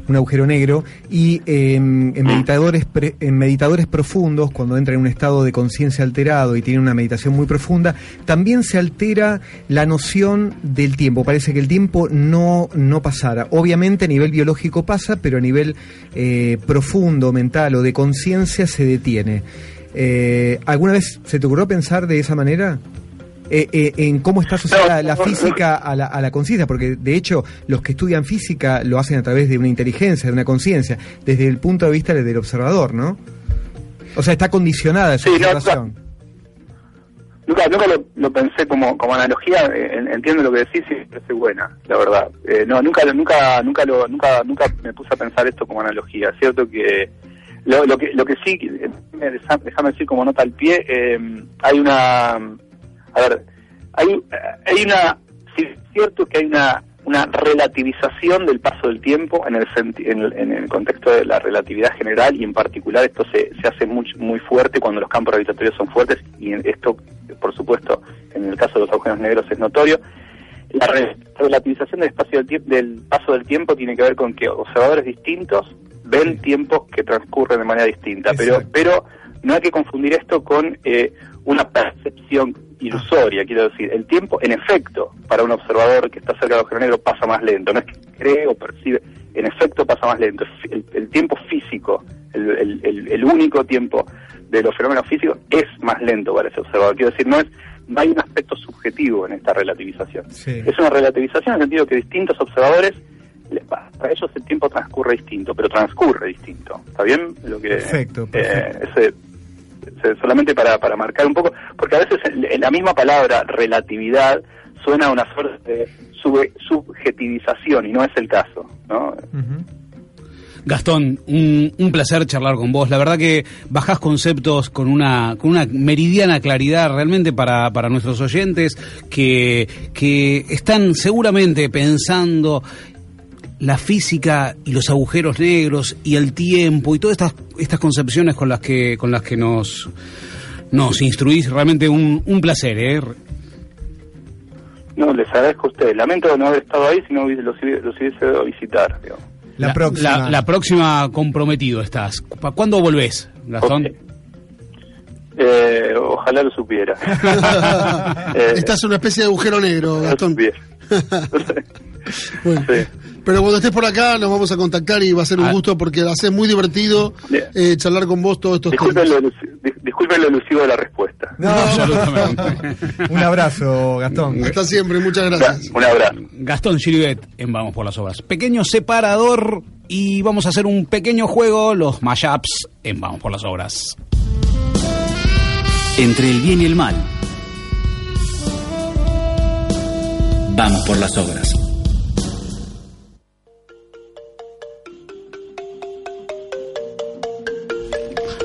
un agujero negro y eh, en meditadores pre- en meditadores profundos cuando entran en un estado de conciencia alterado y tienen una meditación muy profunda también se altera la noción del tiempo. Parece que el tiempo no no pasara. Obviamente a nivel biológico pasa pero a nivel eh, profundo mental o de conciencia se detiene. Eh, ¿Alguna vez se te ocurrió pensar de esa manera? Eh, eh, en cómo está asociada la física a la, a la conciencia, porque de hecho los que estudian física lo hacen a través de una inteligencia, de una conciencia, desde el punto de vista del observador, ¿no? O sea, está condicionada esa Sí, observación. Nunca, nunca lo, lo pensé como, como analogía, eh, en- entiendo lo que decís y me parece buena, la verdad. Eh, no, nunca, nunca, nunca, lo, nunca, nunca me puse a pensar esto como analogía. Cierto que lo, lo que, lo que sí, eh, déjame decir como nota al pie, eh, hay una, a ver, hay, hay una, si, cierto que hay una, una relativización del paso del tiempo en el, en el, en el contexto de la relatividad general y en particular esto se, se hace muy, muy fuerte cuando los campos gravitatorios son fuertes y esto, por supuesto, en el caso de los agujeros negros es notorio. La re- relativización del, espacio del, del paso del tiempo tiene que ver con que observadores distintos ven tiempos que transcurren de manera distinta, pero, pero no hay que confundir esto con eh, una percepción ilusoria, quiero decir, el tiempo en efecto para un observador que está cerca del agujero negro pasa más lento, no es que cree o percibe, en efecto pasa más lento, el, el tiempo físico, el, el- el- el único tiempo de los fenómenos físicos es más lento para ese observador, quiero decir, no es no hay un aspecto subjetivo en esta relativización. Es una relativización en el sentido que distintos observadores, para ellos el tiempo transcurre distinto, pero transcurre distinto. ¿Está bien? Lo que, Perfecto, eh, ese- solamente para, para marcar un poco, porque a veces la misma palabra relatividad suena a una suerte subjetivización y no es el caso. ¿no? Gastón, un, un placer charlar con vos. La verdad que bajás conceptos con una, con una meridiana claridad realmente para, para nuestros oyentes que, que están seguramente pensando la física y los agujeros negros y el tiempo y todas estas, estas concepciones con las que, con las que nos, nos instruís. Realmente un, un placer, ¿eh? No, les agradezco a ustedes. Lamento no haber estado ahí, si no los, hubiese- los hubiese ido a visitar. digamos. La, próxima. La, próxima comprometido estás. ¿Para cuándo volvés, Gastón? Eh, ojalá lo supiera. *laughs* Eh, Estás en una especie de agujero negro, Gastón. supiera. *laughs* Bueno, Pero cuando estés por acá nos vamos a contactar y va a ser Ah. un gusto porque va a ser muy divertido eh, charlar con vos todos estos Disculpen temas. lo, disculpen lo elusivo de la respuesta. No, Un abrazo, Gastón. Hasta siempre, muchas gracias. Un abrazo. Gastón Gilibet en Vamos por las Obras. Pequeño separador y vamos a hacer un pequeño juego, los mashups en Vamos por las Obras. Entre el bien y el mal. Vamos por las obras.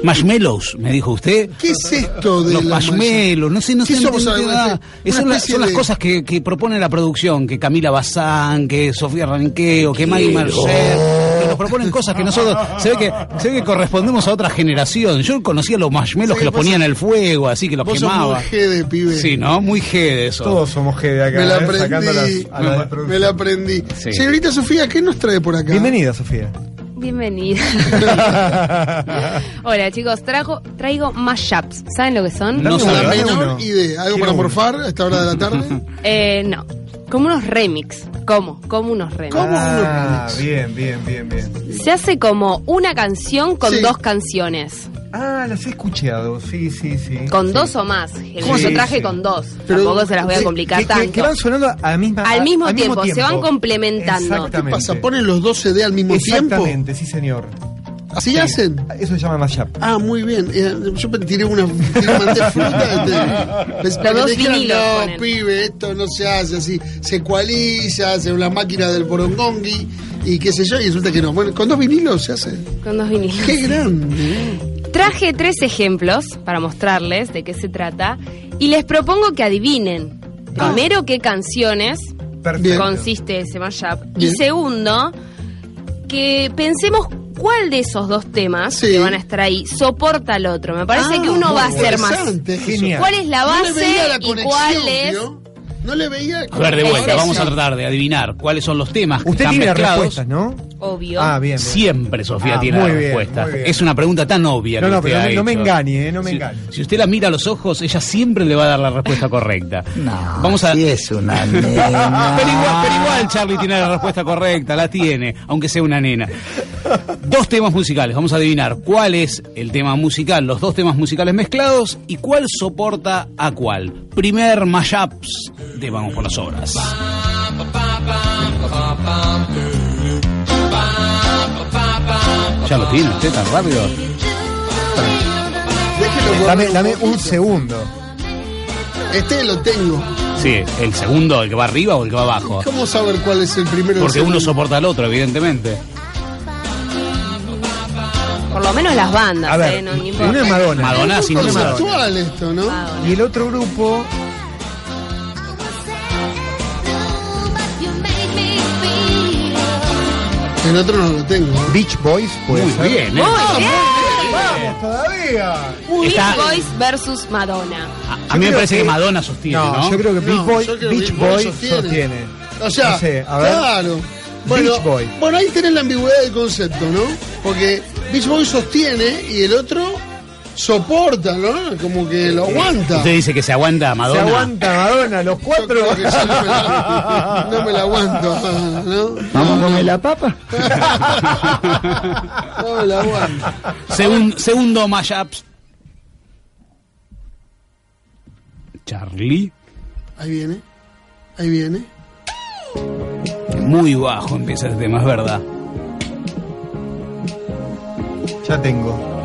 Marshmallows, me dijo usted. ¿Qué es esto de Los marshmallows, no sé, no ¿Qué sé. somos no nada. Una Esas son, las- cosas que, que propone la producción, que Camila Bazán, que Sofía Ranqueo, que Maggie Mercer, que nos proponen cosas que nosotros, se ve que, se ve que correspondemos a otra generación. Yo conocía los marshmallows Sí, que los ponían en el fuego, así que los Vos sos quemaba. muy G de pibe. Sí, ¿no? Muy G de eso. Todos somos G de acá, Me la ¿eh? sacando a las- aprendí. a las. Me la aprendí. Sí. Señorita Sofía, ¿qué nos trae por acá? Bienvenida, Sofía. Bienvenida. *laughs* Hola chicos, trago, traigo mashups. ¿Saben lo que son? No uno, dame menor idea. ¿Algo Quiero para morfar a esta hora de la tarde? *laughs* Eh, no. Como unos remix. ¿Cómo? Como unos remix. Ah, bien, bien, bien, bien. Se hace como una canción con Sí. dos canciones. Ah, las he escuchado, sí, sí, sí. Con Sí. dos o más. Yo Sí, traje sí. con dos. Pero, Tampoco se las voy a complicar que, que- tanto. que van sonando a misma, Al a- mismo al tiempo, se van complementando. ¿Qué Exactamente. pasa? ¿Ponen los dos CD al mismo tiempo? Exactamente, sí, señor. ¿Así Sí. hacen? Eso se llama mashup. Ah, muy bien. Eh, Yo me tiré una, tiré fruta. dos vinilos No, ponen". pibe, esto no se hace así. Se ecualiza, hace una máquina del porongongi y qué sé yo, y resulta que no. Bueno, con dos vinilos se hace. Con dos vinilos. Qué grande. Traje tres ejemplos para mostrarles de qué se trata y les propongo que adivinen. Primero, qué canciones Perfecto. consiste ese mashup. Bien. Y segundo, que pensemos cuál de esos dos temas Sí. que van a estar ahí soporta al otro. Me parece Ah, que uno va a ser más. Genial. ¿Cuál es la base la y cuál es? No le veía. A ver, de vuelta, vamos a tratar de adivinar cuáles son los temas que Usted están tiene las mezclados. respuestas, ¿no? Obvio. Ah, bien. bien. Siempre Sofía Ah, tiene muy la bien, respuesta. muy bien. Es una pregunta tan obvia. No, que no, usted pero no, ha me- no me hecho. engañe, eh, no me si, engañe. si usted la mira a los ojos, ella siempre le va a dar la respuesta correcta. *laughs* No, Vamos a. sí es una *laughs* nena. Pero igual, pero igual Charlie tiene la respuesta correcta, la tiene, aunque sea una nena. Dos temas musicales, vamos a adivinar cuál es el tema musical, los dos temas musicales mezclados y cuál soporta a cuál. Primer mashups de Vamos por las Obras. ¿Ya lo tiene usted tan rápido? Déjelo Dame, dame un segundo. Este lo tengo. Sí, el segundo, el que va arriba o el que va abajo. ¿Cómo saber cuál es el primero? Porque uno soporta al otro, evidentemente. Por lo menos las bandas, a ver, eh, no, importa. Una es Madonna. Madonna, ¿eh? sin Es esto, ¿no? Y el otro grupo El otro no lo tengo. Beach Boys, puede Muy bien, ¿eh? Vamos todavía. Beach Boys versus Madonna. A, mí me parece que, Madonna sostiene, ¿no? Yo creo que Beach No, Boy, Beach Boy sostiene. O sea, claro. Bueno, Beach Boy. bueno, ahí tenés la ambigüedad del concepto, ¿no? Porque Beach Boy sostiene y el otro soporta, ¿no? Como que lo aguanta. Usted dice que se aguanta a Madonna. Se aguanta Madonna, los Yo cuatro. creo que yo no me la, *laughs* no me la aguanto, ¿no? Vamos a comer la papa. *laughs* No me la aguanto. Segun- segundo mashup. Charlie. Ahí viene, ahí viene. Muy bajo empieza el tema, es verdad. Ya tengo.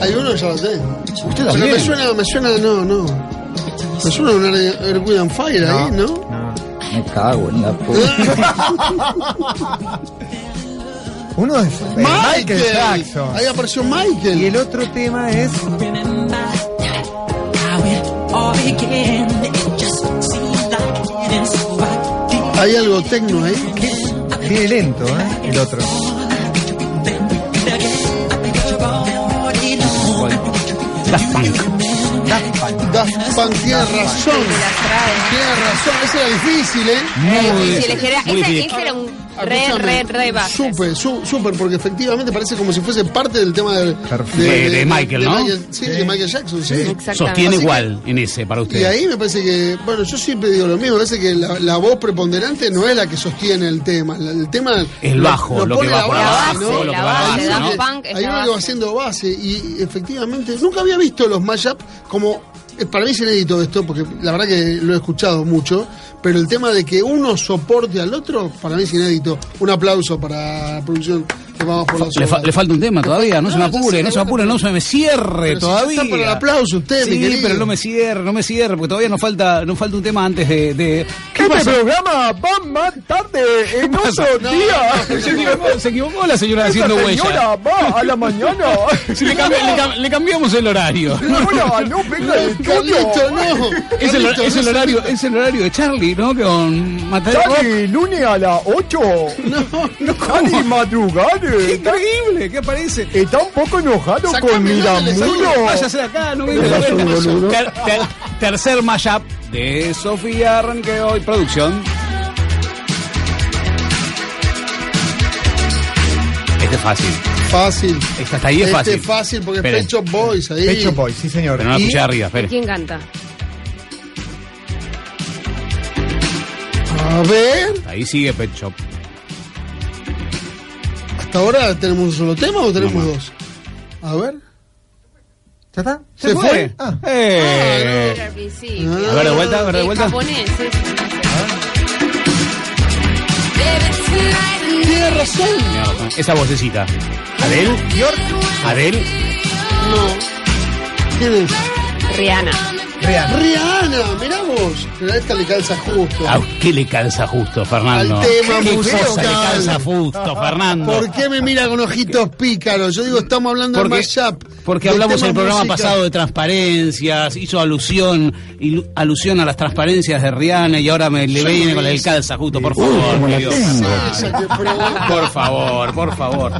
Hay uno que ya lo tengo. Usted Pero también. me suena, me suena, no, no. Me suena un Earth, Wind and Fire ahí, ¿no? Me cago en la *laughs* Uno es eh, Michael, Jackson. Ahí apareció Michael. Y el otro tema es. Hay algo tecno ahí. Viene lento, ¿eh? El otro. Daft Punk. Daft Punk tiene razón. Tiene razón. Ese era difícil, ¿eh? Muy difícil. Ese, difícil. ese era un re, re, re base. Súper, súper, porque efectivamente parece como si fuese parte del tema de, De- de Michael, ¿no? sí, de Michael Jackson, sí. Sostiene Así que- igual en ese para usted. Y ahí me parece que, bueno, yo siempre digo lo mismo, me parece que la, la voz preponderante no es la que sostiene el tema, la- el tema... El bajo, lo que pone va la por base, abajo, ¿no? lo que va base, uno ¿no? la uno que va haciendo base y efectivamente nunca había visto los mashup como... eh, Para mí es inédito esto, porque la verdad que lo he escuchado mucho, pero el tema de que uno soporte al otro, para mí es inédito. Un aplauso para la producción que vamos por Le, fa- le falta un tema todavía, no se me apure, no se me apure, no se me cierre Pero si todavía. está para el aplauso usted, mi Sí, querido. pero no me cierre, no me cierre, porque todavía nos falta, nos falta un tema antes de. de... ¿Qué Este pasa? programa va más tarde en otro No, día. Se equivocó, se equivocó la señora Esa haciendo señora huella. va a la mañana. *laughs* Sí, le, cambi- le cam- le cambiamos el horario. Señora, no venga *laughs* Carlito, no. Es el, es el horario, es el horario de Charlie, ¿no? Con Mateo. Charlie, lunes a las 8. *laughs* No, no, Charlie, madrugar. Qué increíble, ¿qué aparece? Está un poco enojado Sacame con Miramulo. Váyase de acá, no venga. Ter- ter- tercer mashup de Sofía Arranque hoy, producción. Este es fácil. Fácil. Esta hasta ahí es Este fácil. es fácil porque Esperen. Pet Shop Boys ahí. Pecho Boy, sí señor. Pero no la Y- escuché arriba, espere. ¿Quién canta? A ver, Ahí sigue Pet Shop. hasta ahora tenemos un solo tema o tenemos No, dos. A ver. ¿Ya está? ¿Se fue? Ah. Eh. Al principio. A ver, de vuelta, a ver, de vuelta. japonés. Tiene razón. Esa vocecita. ¿Adel? ¿Adel? No. ¿Quién es? Rihanna. Rihanna. Rihanna, mirá vos. Pero a esta le calza justo. ¿A qué le calza justo, Fernando? Al tema ¿Qué musical. cosa le calza justo, Fernando? ¿Por qué me mira con ojitos pícaros? Yo digo, estamos hablando Porque- de mashup. Porque hablamos en el programa pasado de transparencias, hizo alusión ilu- alusión a las transparencias de Rihanna y ahora me le viene con el calza justo, por favor. provoca. Por favor, por favor.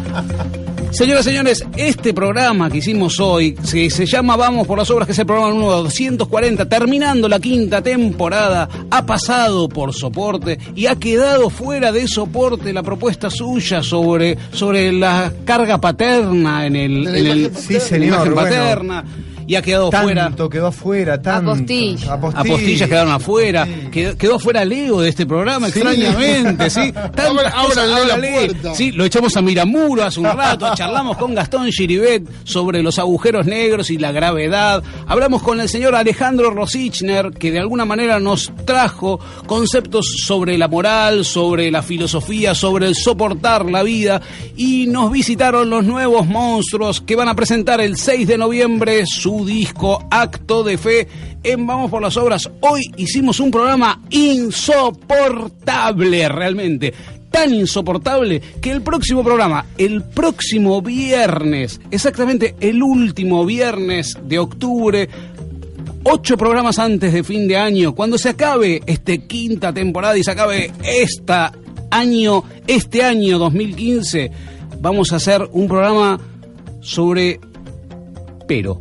Señoras y señores, este programa que hicimos hoy, se, se llama Vamos por las Obras, que es el programa número 240, terminando la quinta temporada, ha pasado por soporte y ha quedado fuera de soporte la propuesta suya sobre, sobre la carga paterna en el... La en el- Sí, la señor. imagen bueno. Y ha quedado fuera. Tanto quedó afuera, tanto. Apostilla. Apostilla. Apostillas quedaron afuera. Quedó, quedó afuera Leo de este programa, Sí. extrañamente, ¿sí? *laughs* Ábranle ahora la puerta. Sí, lo echamos a Miramuro hace un rato, *laughs* charlamos con Gastón Giribet sobre los agujeros negros y la gravedad. Hablamos con el señor Alejandro Rosichner, que de alguna manera nos trajo conceptos sobre la moral, sobre la filosofía, sobre el soportar la vida. Y nos visitaron los nuevos monstruos que van a presentar el 6 de noviembre su disco Acto de Fe en Vamos por las Obras. Hoy hicimos un programa insoportable realmente. Tan insoportable que el próximo programa, el próximo viernes, exactamente el último viernes de octubre, ocho programas antes de fin de año, cuando se acabe este quinta temporada y se acabe esta año Este año 2015 vamos a hacer un programa sobre pero.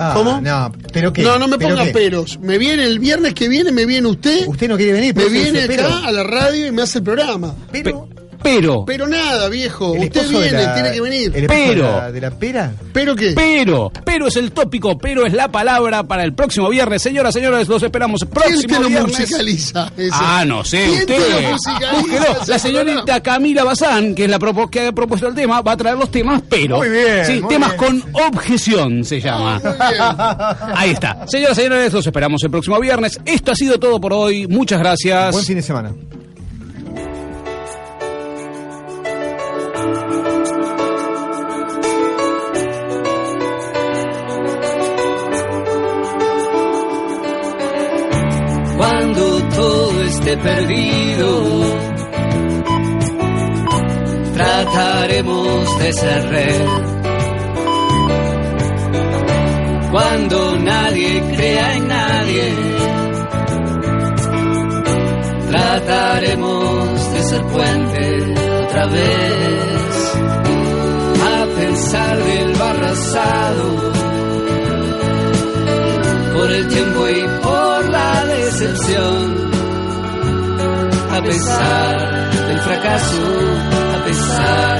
Ah, ¿Cómo? No, pero qué. No, no me ¿Pero ponga qué? peros. Me viene el viernes que viene, me viene usted. Usted no quiere venir, Me por eso viene acá pero. a la radio y me hace el programa. Pero. Pero. Pero nada, viejo. El Usted viene, la- tiene que venir. el Pero. De la, de la pera. ¿Pero qué? Pero, pero es el tópico, pero es la palabra para el próximo viernes. Señoras, señores, los esperamos el ¿Quién próximo te lo viernes. musicaliza? Ah, no sé, ¿Quién usted. te lo musicaliza La señorita Camila Bazán, que es la propo- que ha propuesto el tema, va a traer los temas, pero. Muy bien, Sí, muy temas bien. con objeción se llama. Ahí está. Señoras, señores, los esperamos el próximo viernes. Esto ha sido todo por hoy. Muchas gracias. Buen fin de semana. Perdido. Trataremos de ser red. Cuando nadie crea en nadie, trataremos de ser puente otra vez. A pesar del barrazado por el tiempo y por la decepción. A pesar del fracaso, a pesar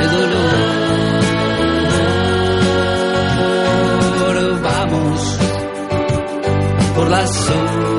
del dolor. Vamos por la sombra